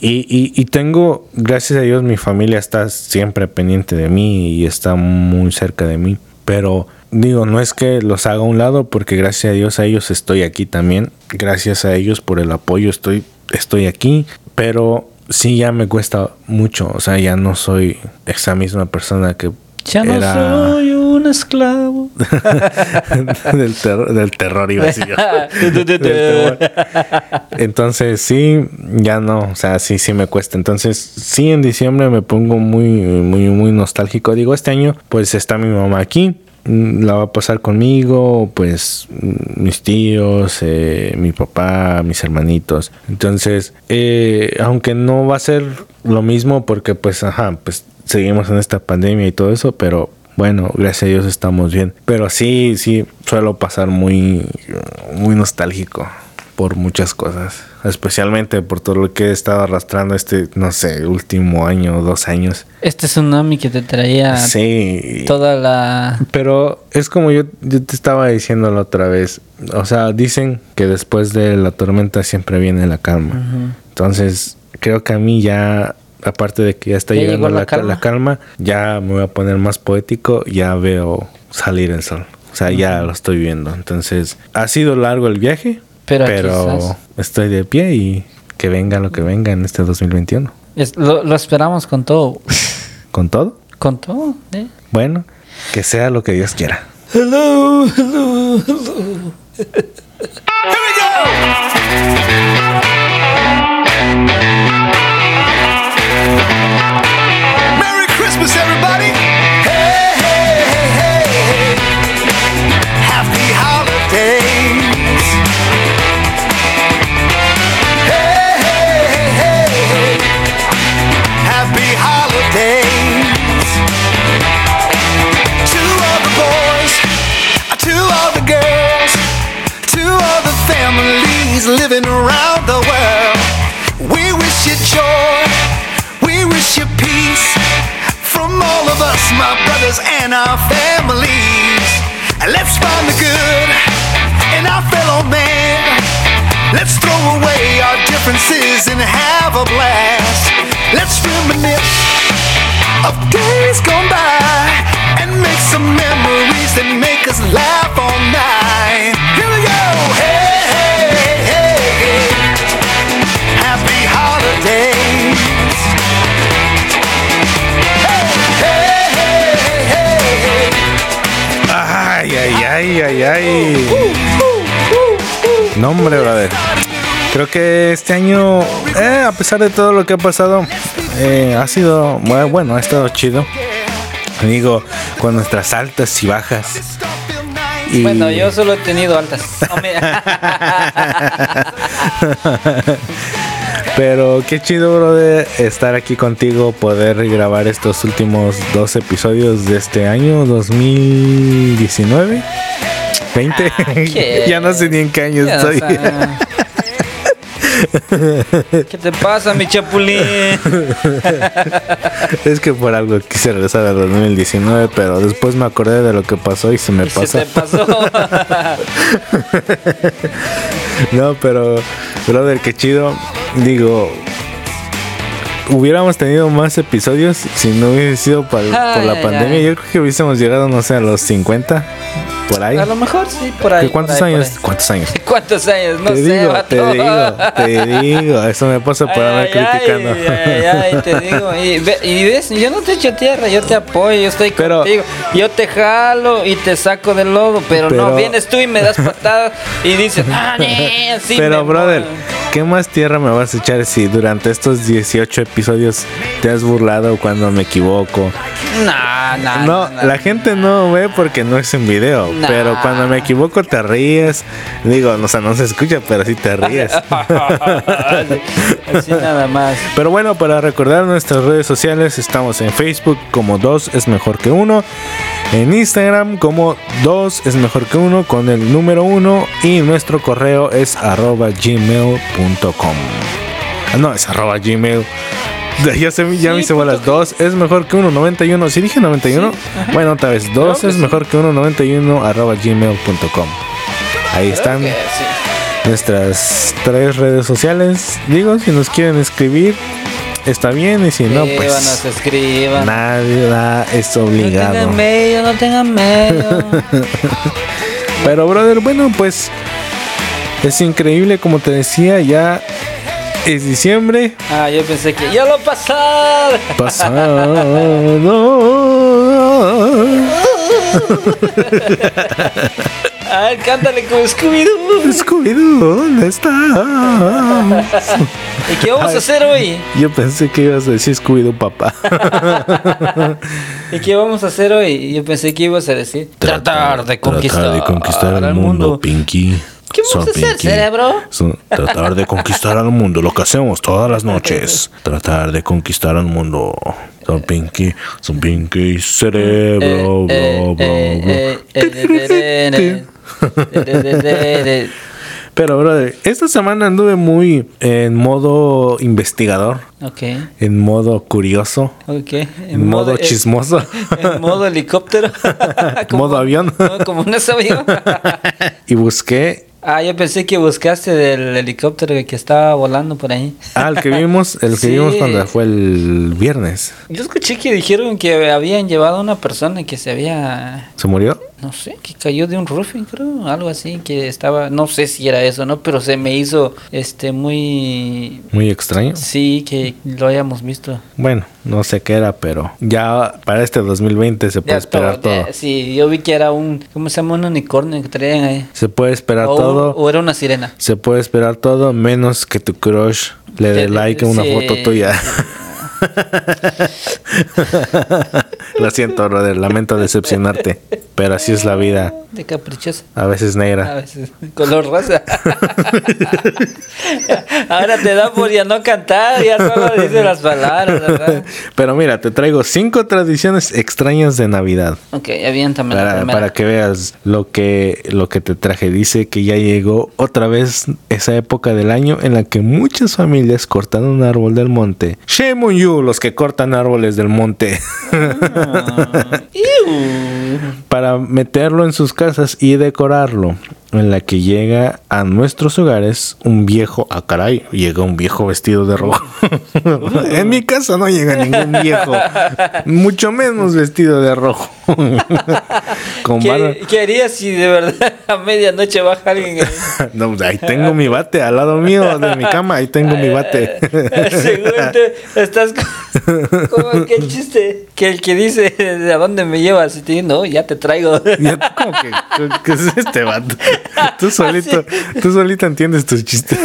Y, y, y tengo, gracias a Dios, mi familia está siempre pendiente de mí y está muy cerca de mí. Pero digo, no es que los haga a un lado, porque gracias a Dios a ellos estoy aquí también. Gracias a ellos por el apoyo estoy, estoy aquí. Pero sí ya me cuesta mucho. O sea, ya no soy esa misma persona que Ya no era soy un esclavo. [LAUGHS] del, terror, del terror, iba a decir yo. [LAUGHS] Entonces sí, ya no, o sea, sí, sí me cuesta. Entonces sí, en diciembre me pongo muy, muy, muy nostálgico. Digo, este año pues está mi mamá aquí, mm, la va a pasar conmigo, pues mm, mis tíos, eh, mi papá, mis hermanitos. Entonces, eh, aunque no va a ser lo mismo porque pues, ajá, pues seguimos en esta pandemia y todo eso, pero bueno, gracias a Dios estamos bien. Pero sí, sí, suelo pasar muy, muy nostálgico por muchas cosas. Especialmente por todo lo que he estado arrastrando este, no sé, último año, dos años. Este tsunami que te traía Sí. toda la... Pero es como yo, yo te estaba diciendo la otra vez. O sea, dicen que después de la tormenta siempre viene la calma. Entonces, creo que a mí ya, aparte de que ya está ¿Ya llegando la la, ca- la calma, ya me voy a poner más poético, ya veo salir el sol. O sea, ya lo estoy viendo. Entonces, ha sido largo el viaje, Pero estoy de pie y que venga lo que venga en este 2021. es- lo, lo esperamos con todo. [LAUGHS] ¿Con todo? Con todo, ¿eh? Bueno, que sea lo que Dios quiera. Hello, hello, hello. Living around the world. We wish you joy, we wish you peace from all of us, my brothers and our families. Let's find the good in our fellow man. Let's throw away our differences and have a blast. Let's reminisce of days gone by and make some memories that make us laugh all night. Here we go. Hey, Happy holidays. Hey, hey, hey, hey, hey. ¡Ey! No, hombre, brother. Creo que este año, eh, a pesar de todo lo que ha pasado, eh, ha sido bueno, bueno, ha estado chido. Digo, con nuestras altas y bajas. Y- Bueno, yo solo he tenido altas. [LAUGHS] [LAUGHS] Pero qué chido, brother, estar aquí contigo, poder grabar estos últimos dos episodios de este año 2019. 20. ¿qué? [LAUGHS] ya no sé ni en qué año Ya, estoy. ¿Qué te pasa, mi chapulín? [LAUGHS] es que por algo quise regresar al 2019, pero después me acordé de lo que pasó y se me ¿Qué pasó. te pasó? [LAUGHS] No, pero, brother, qué chido. Digo, hubiéramos tenido más episodios si no hubiese sido por, por la Ay, pandemia. ay. Yo creo que hubiésemos llegado, no sé, a los 50, por ahí. A lo mejor sí, por ahí. ¿Cuántos por ahí, por años? ¿Cuántos años? [LAUGHS] ¿Cuántos años? No te sé, digo, te digo, te [LAUGHS] digo. Eso me pasa por andar criticando. Ay, ay, ay, te [LAUGHS] digo. Y, ve- y ves, yo no te echo tierra, yo te apoyo, yo estoy Pero- contigo. Yo te jalo y te saco del lodo, pero, Pero- no vienes tú y me das patadas y dices, ah, nee, así Pero, brother, muero". ¿qué más tierra me vas a echar si durante estos 18 episodios te has burlado cuando me equivoco? Nah, nah, No, nah. la gente no ve porque no es en video, Nah. pero cuando me equivoco te ríes. Digo, o sea, no se escucha, pero sí te ríes. [LAUGHS] Así nada más. Pero bueno, para recordar nuestras redes sociales, estamos en Facebook como 2 es mejor que 1, en Instagram como 2 es mejor que 1 con el número 1 y nuestro correo es arroba gmail.com. Ah, no, es arroba gmail. [LAUGHS] Ya, se, ya Sí, me hice bolas. punto 2 es mejor que 1, 91. ¿Sí dije 91? bueno, otra vez. 2 que es sí. mejor que 1, 91 arroba gmail.com. Ahí están Creo que sí. nuestras tres redes sociales. Digo, si nos quieren escribir, está bien. Y si no, Escríbanos, pues escriban. nada es No obligado. tengan medio, no tengan medio. [LAUGHS] Pero, brother, bueno, pues es increíble, como te decía, ya es diciembre. Ah, yo pensé que ya lo pasado. Pasado. [LAUGHS] A ver, cántale como Scooby-Doo. Scooby-Doo, ¿dónde estás? ¿Y qué vamos a hacer hoy? Yo pensé que ibas a decir Scooby-Doo, papá. [LAUGHS] ¿Y qué vamos a hacer hoy? Yo pensé que ibas a decir tratar de conquistar, Tratar de conquistar al mundo, Pinky. ¿Qué vamos a hacer, cerebro? Son- tratar de conquistar al mundo, lo que hacemos todas las noches. [LAUGHS] Tratar de conquistar al mundo. Son Pinky, son Pinky, cerebro, Eh, bro, bro, eh, bro. eh, eh, eh, eh, eh, eh, eh, Pero, brother, esta semana anduve muy en modo investigador, Ok, en modo curioso, ok. en modo eh, chismoso, [LAUGHS] En modo helicóptero. [LAUGHS] modo avión. No, como un avión. y busqué Ah, yo pensé que buscaste del helicóptero que estaba volando por ahí. Ah, el que vimos, el que [LAUGHS] Sí. vimos cuando fue el viernes. Yo escuché que dijeron que habían llevado a una persona que se había, ¿Se murió? No sé, que cayó de un roofing, creo, algo así, que estaba, no sé si era eso, ¿no? Pero se me hizo, este, muy, Muy extraño. sí, que lo hayamos visto. Bueno, no sé qué era, pero ya para este 2020 se puede Ya esperar todo, todo. ya, sí, yo vi que era un, ¿cómo se llama? Un unicornio que traían ahí. Se puede esperar O, todo. o era una sirena. Se puede esperar todo menos que tu crush le dé like a una sí. foto tuya. [LAUGHS] [LAUGHS] Lo siento, brother. Lamento decepcionarte. Pero así es la vida. De caprichosa. A veces A negra. veces, [LAUGHS] color rosa. [LAUGHS] Ahora te da por ya no cantar, ya solo dice las palabras, ¿verdad? [LAUGHS] Pero mira, te traigo cinco tradiciones extrañas de Navidad. Ok, aviéntame la Para, primera. para que veas lo que, lo que te traje. Dice que ya llegó otra vez esa época del año en la que muchas familias cortan un árbol del monte. Shame on you, los que cortan árboles del monte. Ah, para meterlo en sus casas y decorarlo. En la que llega a nuestros hogares un viejo, ah caray, llega un viejo vestido de rojo. [LAUGHS] en mi casa no llega ningún viejo, mucho menos vestido de rojo. [LAUGHS] Con. ¿Qué, qué harías si de verdad [LAUGHS] a medianoche baja alguien? [LAUGHS] No, ahí tengo mi bate al lado mío de mi cama, ahí tengo mi bate. Seguro te- estás co- como aquel chiste que el que dice ¿a dónde me llevas? Y te dice, no, ya te traigo. Ya, como que, ¿qué es este vato? Tú solito, tú solito entiendes tus chistes.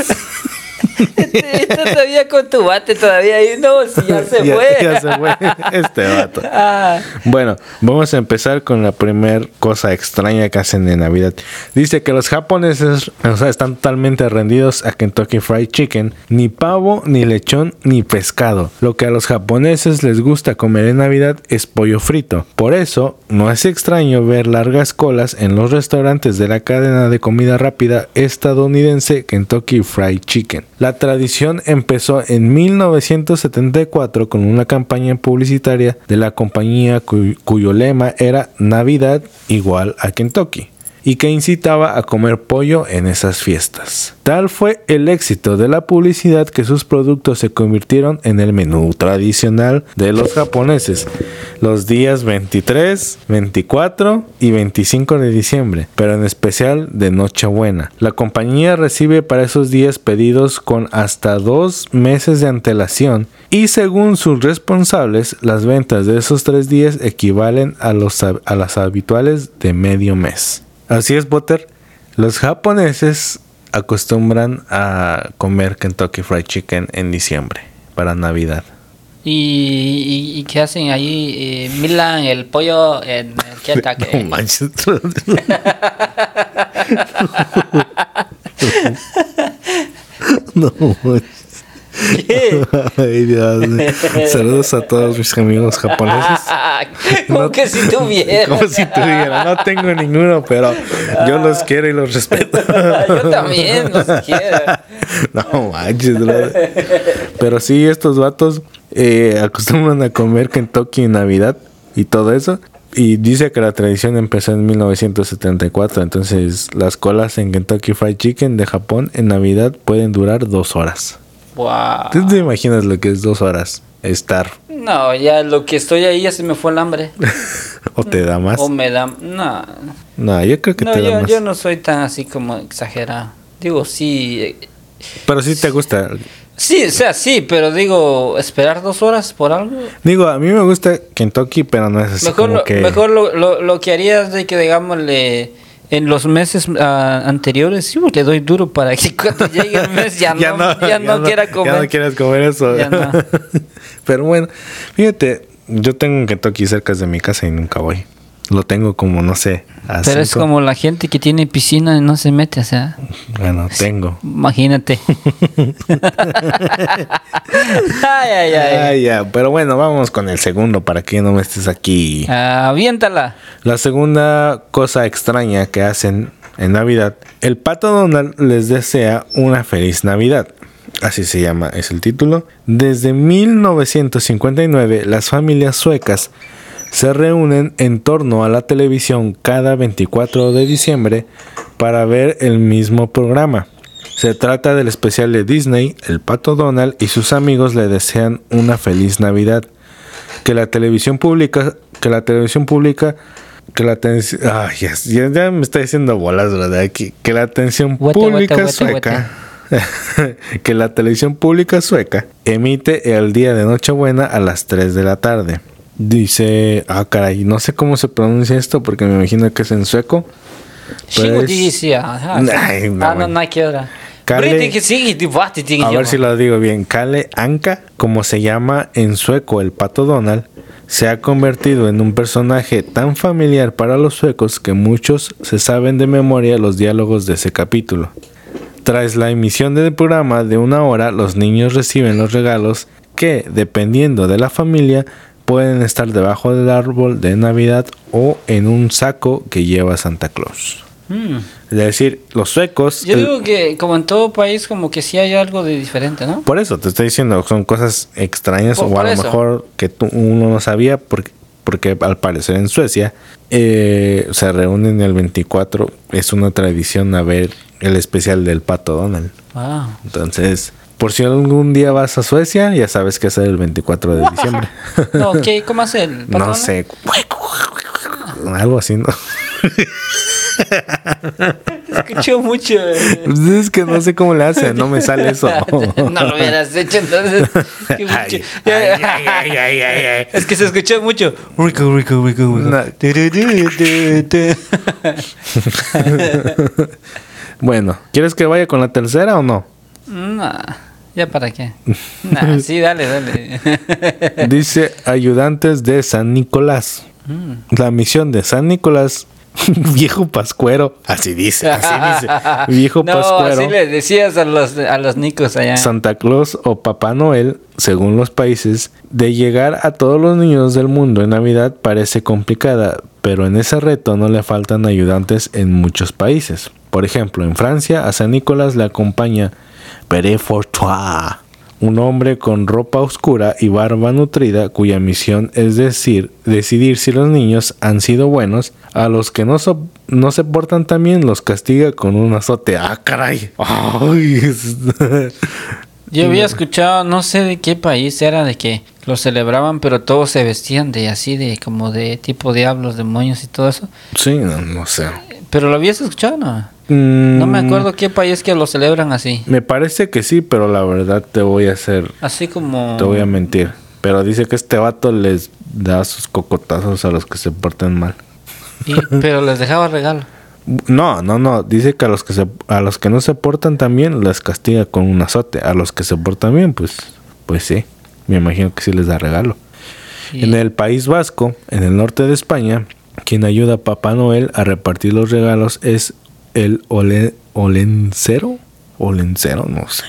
Estás todavía con tu bate todavía ahí, no, si ya se [LAUGHS] Ya- fue. ya se fue [LAUGHS] este vato. [LAUGHS] Ah, Bueno, vamos a empezar con la primera cosa extraña que hacen en Navidad. Dice que los japoneses o sea, están totalmente rendidos a Kentucky Fried Chicken. Ni pavo, ni lechón, ni pescado. Lo que a los japoneses les gusta comer en Navidad es pollo frito. Por eso, no es extraño ver largas colas en los restaurantes de la cadena de comida rápida estadounidense Kentucky Fried Chicken. La tradición empezó en 1974 con una campaña publicitaria de la compañía cuy- cuyo lema era Navidad igual a Kentucky y que incitaba a comer pollo en esas fiestas. Tal fue el éxito de la publicidad que sus productos se convirtieron en el menú tradicional de los japoneses los días 23, 24 y 25 de diciembre, pero en especial de Nochebuena. La compañía recibe para esos días pedidos con hasta dos meses de antelación y según sus responsables, las ventas de esos tres días equivalen a, los, a las habituales de medio mes. Así es, Potter. Los japoneses acostumbran a comer Kentucky Fried Chicken en diciembre para Navidad. ¿Y, y, y qué hacen ahí? Eh, Milan, el pollo en el Kentucky. No manches. [LAUGHS] [LAUGHS] no manches. ¿Qué? [LAUGHS] Ay, Dios. Saludos a todos mis amigos japoneses. [LAUGHS] Como No- que si tuviera. Como si tuviera. No tengo ninguno, pero yo los quiero y los respeto. [LAUGHS] Yo también los quiero. No manches. Pero sí, estos vatos eh, acostumbran a comer Kentucky en Navidad y todo eso. Y dice que la tradición empezó en 1974. Entonces, las colas en Kentucky Fried Chicken de Japón en Navidad pueden durar dos horas. Wow. ¿Tú te imaginas lo que es dos horas? Estar. No, ya lo que estoy ahí ya se me fue el hambre. [LAUGHS] ¿O te da más? O me da. No, No, yo creo que no te da yo, más. yo no soy tan así como exagerado. Digo, sí. eh, Pero sí te gusta. Sí, o sea, sí, pero digo, esperar dos horas por algo. Digo, a mí me gusta Kentucky, pero no es así Mejor, como lo, que... mejor lo, lo, lo que haría es de que, digámosle, en los meses ah, anteriores, sí, le doy duro para que [LAUGHS] cuando llegue el mes ya, [LAUGHS] no, ya no, quiera comer. Ya no quieras comer eso. Ya no. [LAUGHS] Pero bueno, fíjate, yo tengo un Kentucky cerca de mi casa y nunca voy. Lo tengo como, no sé, Pero es como la gente que tiene piscina y no se mete, o sea, Bueno, tengo. imagínate. [LAUGHS] ay, ay, ay. Ah, ya, pero bueno, vamos con el segundo para que no me estés aquí. Ah, aviéntala. La segunda cosa extraña que hacen en Navidad, el pato Donald les desea una feliz Navidad. Así se llama, es el título. Desde 1959, las familias suecas se reúnen en torno a la televisión cada 24 de diciembre para ver el mismo programa. Se trata del especial de Disney, el pato Donald y sus amigos le desean una feliz Navidad que la televisión pública, que la televisión pública, que la atención, ay, ya, ya- ya me está diciendo bolas, ¿verdad? Que, que la atención pública sueca, [LAUGHS] que la televisión pública sueca emite el día de Nochebuena a las 3 de la tarde. Dice, ah, caray, no sé cómo se pronuncia esto porque me imagino que es en sueco. Pero es- Shigodisia, ajá. Ay, no, ah, no, bueno. no hay que. Kale- A ver si lo digo bien. Kale Anka, como se llama en sueco el pato Donald, se ha convertido en un personaje tan familiar para los suecos que muchos se saben de memoria los diálogos de ese capítulo. Tras la emisión del programa de una hora, los niños reciben los regalos que, dependiendo de la familia, pueden estar debajo del árbol de Navidad o en un saco que lleva Santa Claus. Mm. Es decir, los suecos... Yo el- digo que como en todo país como que sí hay algo de diferente, ¿no? Por eso te estoy diciendo, son cosas extrañas Por- o a lo eso. mejor que tú- uno no sabía porque, porque al parecer en Suecia eh, se reúnen el 24, es una tradición a ver el especial del Pato Donald. Wow. Entonces, por si algún día vas a Suecia, ya sabes que es el 24 de diciembre. [LAUGHS] No, ¿qué? ¿Cómo hace el [LAUGHS] no sé. algo así, ¿no? [LAUGHS] Escuchó mucho. eh. Pues es que no sé cómo le hace, no me sale eso. no lo hubieras hecho entonces. Ay, ay, ay. Es que se escuchó mucho. Rico, rico, rico, rico. No. Bueno, ¿quieres que vaya con la tercera o no? Nah, ¿ya para qué? [LAUGHS] Nah, sí, dale, dale. [LAUGHS] Dice ayudantes de San Nicolás. La misión de San Nicolás, [LAUGHS] viejo pascuero, así dice, así dice, viejo no, pascuero. así le decías a los, a los nicos allá. Santa Claus o Papá Noel, según los países, de llegar a todos los niños del mundo en Navidad parece complicada, pero en ese reto no le faltan ayudantes en muchos países. Por ejemplo, en Francia a San Nicolás le acompaña Pere Fortois, un hombre con ropa oscura y barba nutrida cuya misión es decir, decidir si los niños han sido buenos, a los que no, so- no se portan tan bien los castiga con un azote. ¡Ah, caray! ¡Ay! Yo había escuchado, no sé de qué país era, de que lo celebraban, pero todos se vestían de así, de como de tipo diablos, demonios y todo eso. Sí, no, no sé. Pero lo habías escuchado, ¿no? No me Mm, acuerdo qué país que lo celebran así. Me parece que sí, pero la verdad te voy a hacer, Así como... te voy a mentir. Pero dice que este vato les da sus cocotazos a los que se porten mal. y- [LAUGHS] pero les dejaba regalo. No, no, no. Dice que a los que se, a los que no se portan tan bien les castiga con un azote. A los que se portan bien, pues, pues sí. Me imagino que sí les da regalo. En el País Vasco, en el norte de España, quien ayuda a Papá Noel a repartir los regalos es el ole, olencero. Olencero, no sé.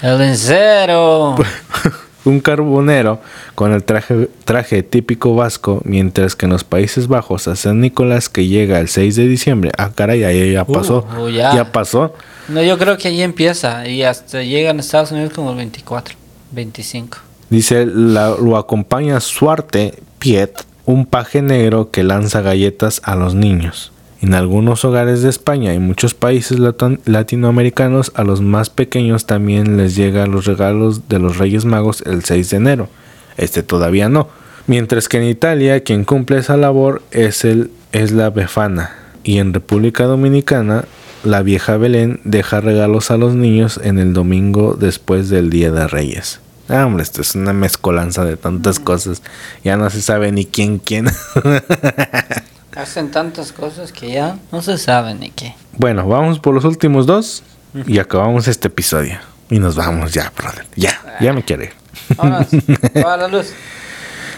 El encero. [LAUGHS] Un carbonero con el traje, traje típico vasco, mientras que en los Países Bajos a San Nicolás que llega el 6 de diciembre. Ah, caray, ahí ya pasó. Uh, ya. ya pasó. No, yo creo que ahí empieza y hasta llegan a Estados Unidos como el 24, 25. Dice, la- lo acompaña Suarte Piet, un paje negro que lanza galletas a los niños. En algunos hogares de España y muchos países latinoamericanos, a los más pequeños también les llegan los regalos de los Reyes Magos el 6 de enero. Este todavía no. Mientras que en Italia quien cumple esa labor es, el, es la Befana. Y en República Dominicana la vieja Belén deja regalos a los niños en el domingo después del Día de Reyes. Ah, hombre, esto es una mezcolanza de tantas cosas. Ya no se sabe ni quién quién. [LAUGHS] Hacen tantas cosas que ya no se sabe ni qué. bueno, vamos por los últimos dos y acabamos este episodio. Y nos vamos ya, brother. Ya, ya me quiero ir. [LAUGHS] Va la luz.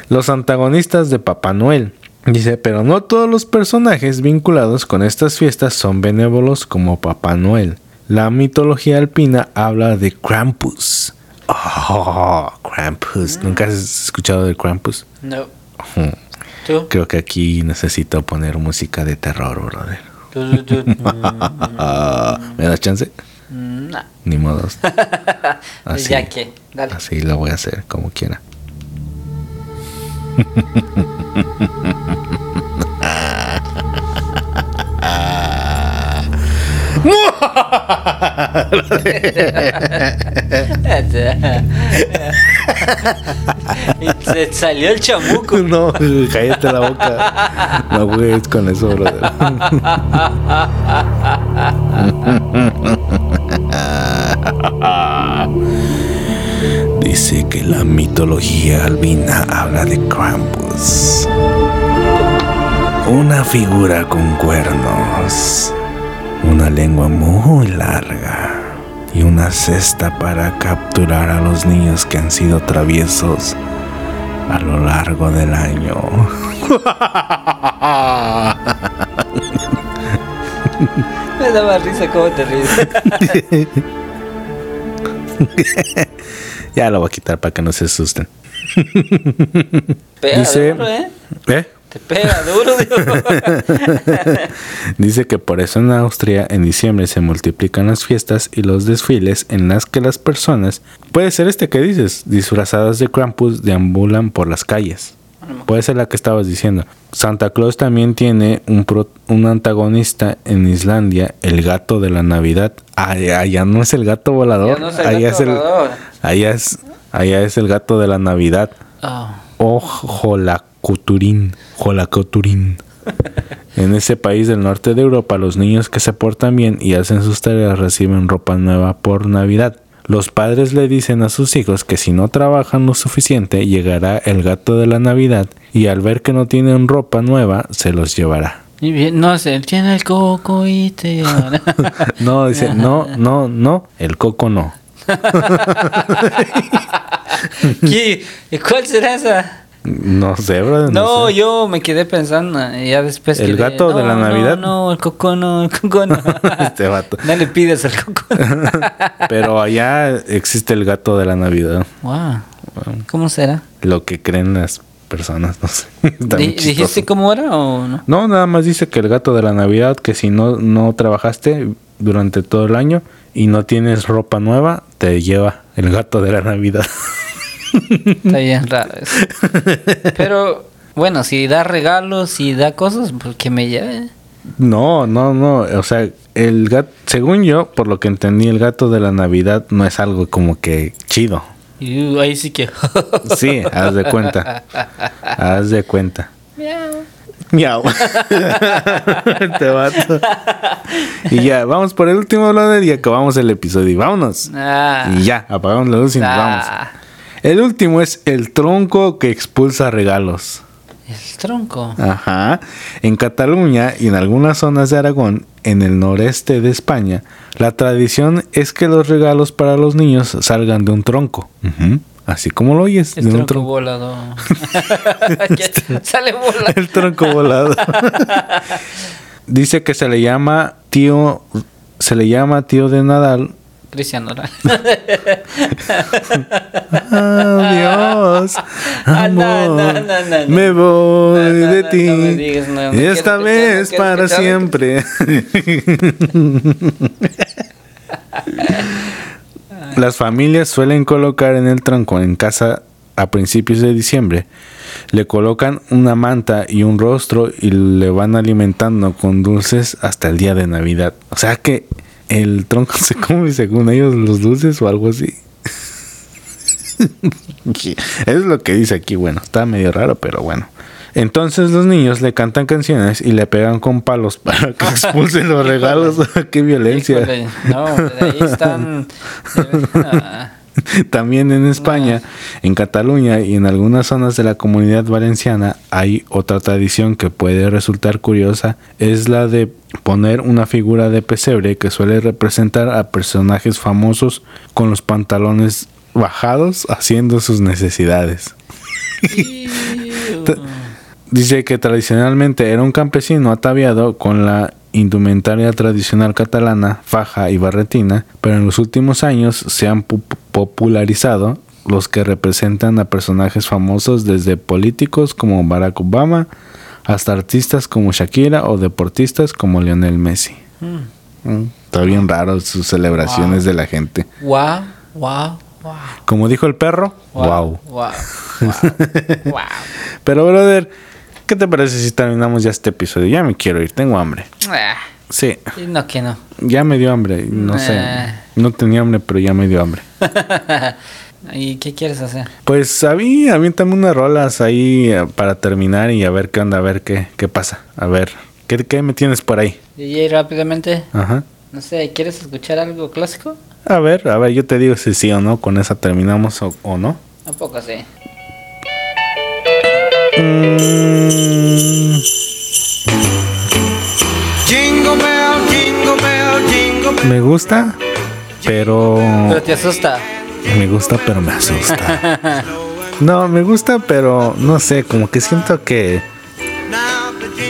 Los antagonistas de Papá Noel. Dice, pero no todos los personajes vinculados con estas fiestas son benévolos como Papá Noel. La mitología alpina habla de Krampus. Oh, Krampus. ¿Nunca has escuchado de Krampus? No. ¿Tú? Creo que aquí necesito poner música de terror, brother. Tú, tú, tú. [LAUGHS] ¿Me das chance? Mm, nah. Ni modos. [LAUGHS] Así, Ya que, dale. así lo voy a hacer, como quiera. [LAUGHS] se salió el chamuco. [LAUGHS] No, cállate la boca. No juegues con eso, brother. Dice que la mitología albina habla de Krampus. Una figura con cuernos, una lengua muy larga y una cesta para capturar a los niños que han sido traviesos a lo largo del año. [LAUGHS] Me daba risa cómo te ríes. [LAUGHS] Ya lo voy a quitar para que no se asusten. Dice- ¿eh? ¿Eh? Te pega duro. [LAUGHS] Dice que por eso en Austria en diciembre se multiplican las fiestas y los desfiles en las que las personas, puede ser este que dices, disfrazadas de Krampus deambulan por las calles. Puede ser la que estabas diciendo. Santa Claus también tiene un, pro- un antagonista en Islandia, el gato de la Navidad. Allá, allá no es el gato volador, no es el allá, gato es el, volador. allá, es, allá es el gato de la Navidad. Oh, O Jolacoturín. Jolacoturín. [LAUGHS] En ese país del norte de Europa, los niños que se portan bien y hacen sus tareas reciben ropa nueva por Navidad. Los padres le dicen a sus hijos que si no trabajan lo suficiente, llegará el gato de la Navidad y al ver que no tienen ropa nueva, se los llevará. Y bien, no sé, tiene el coco y te... [LAUGHS] No, dice, no, no, no, el coco no. [LAUGHS] ¿Qué? ¿Y ¿Cuál será esa? No sé, bro. No, sé. yo me quedé pensando, y ya después... ¿El gato de la no, Navidad? No, el coco no, el coco no. [LAUGHS] Este vato. No le pides al coco. [LAUGHS] Pero allá existe el gato de la Navidad. wow. ¿Cómo será? Lo que creen las personas, no sé. [LAUGHS] ¿Dijiste cómo era o no? No, nada más dice que el gato de la Navidad, que si no, no trabajaste durante todo el año y no tienes ropa nueva, te lleva el gato de la Navidad. Está bien raro eso. [LAUGHS] Pero, bueno, si da regalos, si da cosas, pues que me lleve. No, no, no. O sea, el gato, según yo, por lo que entendí, el gato de la Navidad no es algo como que chido. Y uh, ahí sí que... [LAUGHS] Sí, haz de cuenta. Haz de cuenta. Miau. Este [LAUGHS] vato. Y ya, vamos por el último brother y acabamos el episodio. Y vámonos. Ah, Y ya, apagamos la luz y nos vamos. El último es el tronco que expulsa regalos. el tronco. Ajá. En Cataluña y en algunas zonas de Aragón, en el noreste de España, la tradición es que los regalos para los niños salgan de un tronco. Así como lo oyes, El de un tronco tronco. Que [LAUGHS] Sale volando. El tronco volado. [LAUGHS] Dice que se le llama tío, se le llama tío de Nadal. Cristian Nodal. [LAUGHS] Adiós, Ah, no, amor. no, no, no, no. Me voy de ti. y esta vez para siempre. [LAUGHS] Las familias suelen colocar en el tronco en casa a principios de diciembre. Le colocan una manta y un rostro y le van alimentando con dulces hasta el día de Navidad. O sea que el tronco [LAUGHS] se come según ellos los dulces o algo así. [LAUGHS] es lo que dice aquí. Bueno, está medio raro, pero bueno. Entonces los niños le cantan canciones y le pegan con palos [LAUGHS] para que expulsen los regalos. ¡Qué violencia! Híjole, No, de ahí están. [LAUGHS] También en España, en Cataluña y en algunas zonas de la comunidad valenciana hay otra tradición que puede resultar curiosa, es la de poner una figura de pesebre que suele representar a personajes famosos con los pantalones bajados haciendo sus necesidades. [LAUGHS] Dice que tradicionalmente era un campesino ataviado con la indumentaria tradicional catalana, faja y barretina, pero en los últimos años se han pu- popularizado los que representan a personajes famosos desde políticos como Barack Obama hasta artistas como Shakira o deportistas como Lionel Messi. Mm, Está bien raro sus celebraciones de la gente. Wow, wow, wow. Como dijo el perro, wow. Wow. Wow. wow. Pero brother, ¿qué te parece si terminamos ya este episodio? Ya me quiero ir, tengo hambre. Ah, Sí, no que no. ya me dio hambre, no sé. No tenía hambre, pero ya me dio hambre. [LAUGHS] ¿Y qué quieres hacer? Pues a mí, aviéntame unas rolas ahí eh, para terminar y a ver qué onda, a ver qué, qué pasa. A ver, ¿qué, qué me tienes por ahí? DJ rápidamente. Ajá. No sé, ¿quieres escuchar algo clásico? A ver, a ver, yo te digo si sí o no, con esa terminamos o, o no. Un poco sí. Me gusta, pero... Pero te asusta. Me gusta, pero me asusta. [LAUGHS] No, me gusta, pero no sé, como que siento que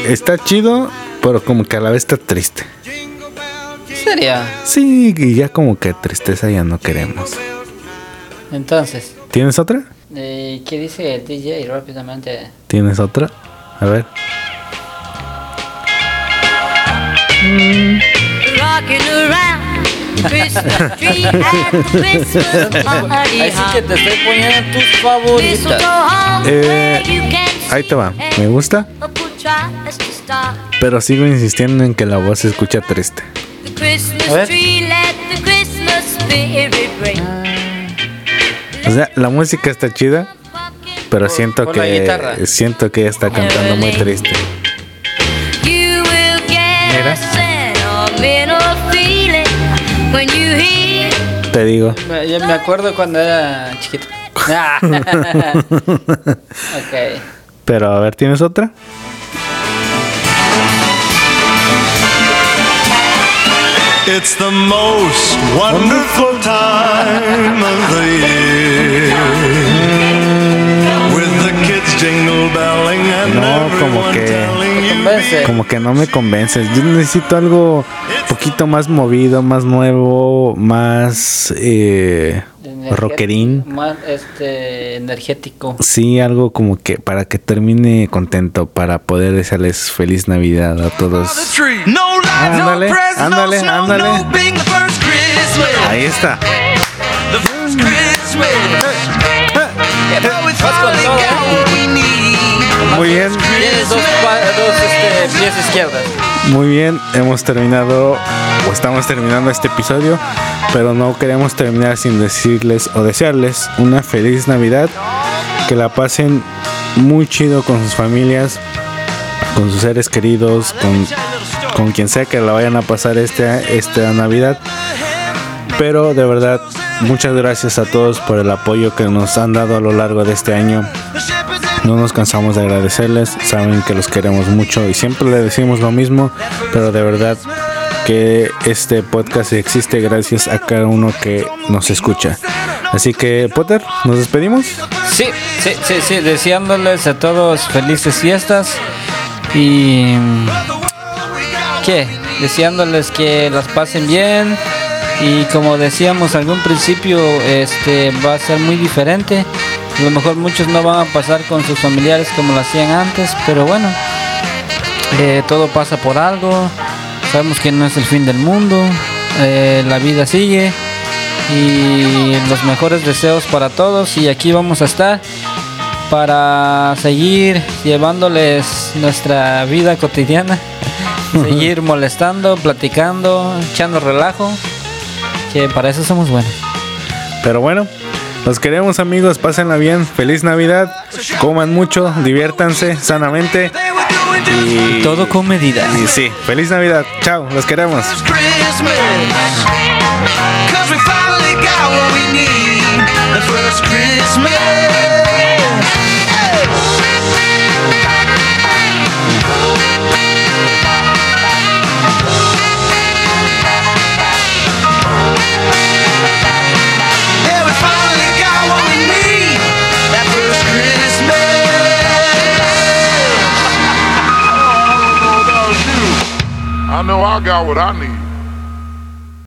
está chido, pero como que a la vez está triste. jingle bell, ¿En serio? Sí, y ya como que tristeza ya no queremos. Entonces, ¿Tienes otra? Eh, ¿qué dice el DJ rápidamente? ¿Tienes otra? A ver. party Así que te estoy poniendo tus favoritas. Eh, Ahí te va. Me gusta, pero sigo insistiendo en que la voz se escucha triste. A ver. O sea, la música está chida, pero por, siento por que siento que está cantando muy triste. Mira. Te digo. Yo me acuerdo cuando era chiquito. [LAUGHS] [LAUGHS] okay. Pero a ver, ¿tienes otra? It's the most wonderful time of the year. With the kids jingle belling and No, como everyone que- telling you Convence. Como que no me convences. Yo necesito algo un poquito más movido, más nuevo, más eh, rockerín. Más este, energético. Sí, algo como que para que termine contento, para poder desearles feliz Navidad a todos. No lights, Ándale, ándale, ándale. Ahí está. ¿eh? need. Muy bien, Tienes dos este, pies izquierdas. Muy bien. Hemos terminado o estamos terminando este episodio, pero no queremos terminar sin decirles o desearles una feliz Navidad. Que la pasen muy chido con sus familias, con sus seres queridos, con, con quien sea que la vayan a pasar este, esta Navidad. Pero de verdad, muchas gracias a todos por el apoyo que nos han dado a lo largo de este año. No nos cansamos de agradecerles, saben que los queremos mucho y siempre le decimos lo mismo, pero de verdad que este podcast existe gracias a cada uno que nos escucha. Así que, Potter, ¿nos despedimos? Sí, sí, sí, sí, deseándoles a todos felices fiestas y ¿qué? Deseándoles que las pasen bien y como decíamos al algún principio, este va a ser muy diferente. A lo mejor muchos no van a pasar con sus familiares como lo hacían antes, pero bueno, eh, todo pasa por algo. Sabemos que no es el fin del mundo, eh, la vida sigue y los mejores deseos para todos y aquí vamos a estar para seguir llevándoles nuestra vida cotidiana, [LAUGHS] seguir molestando, platicando, echando relajo, que para eso somos buenos. Pero bueno, los queremos amigos, pásenla bien, feliz Navidad, coman mucho, diviértanse sanamente y Todo con medida. y sí, feliz Navidad, chao, los queremos. Christmas. I know I got what I need.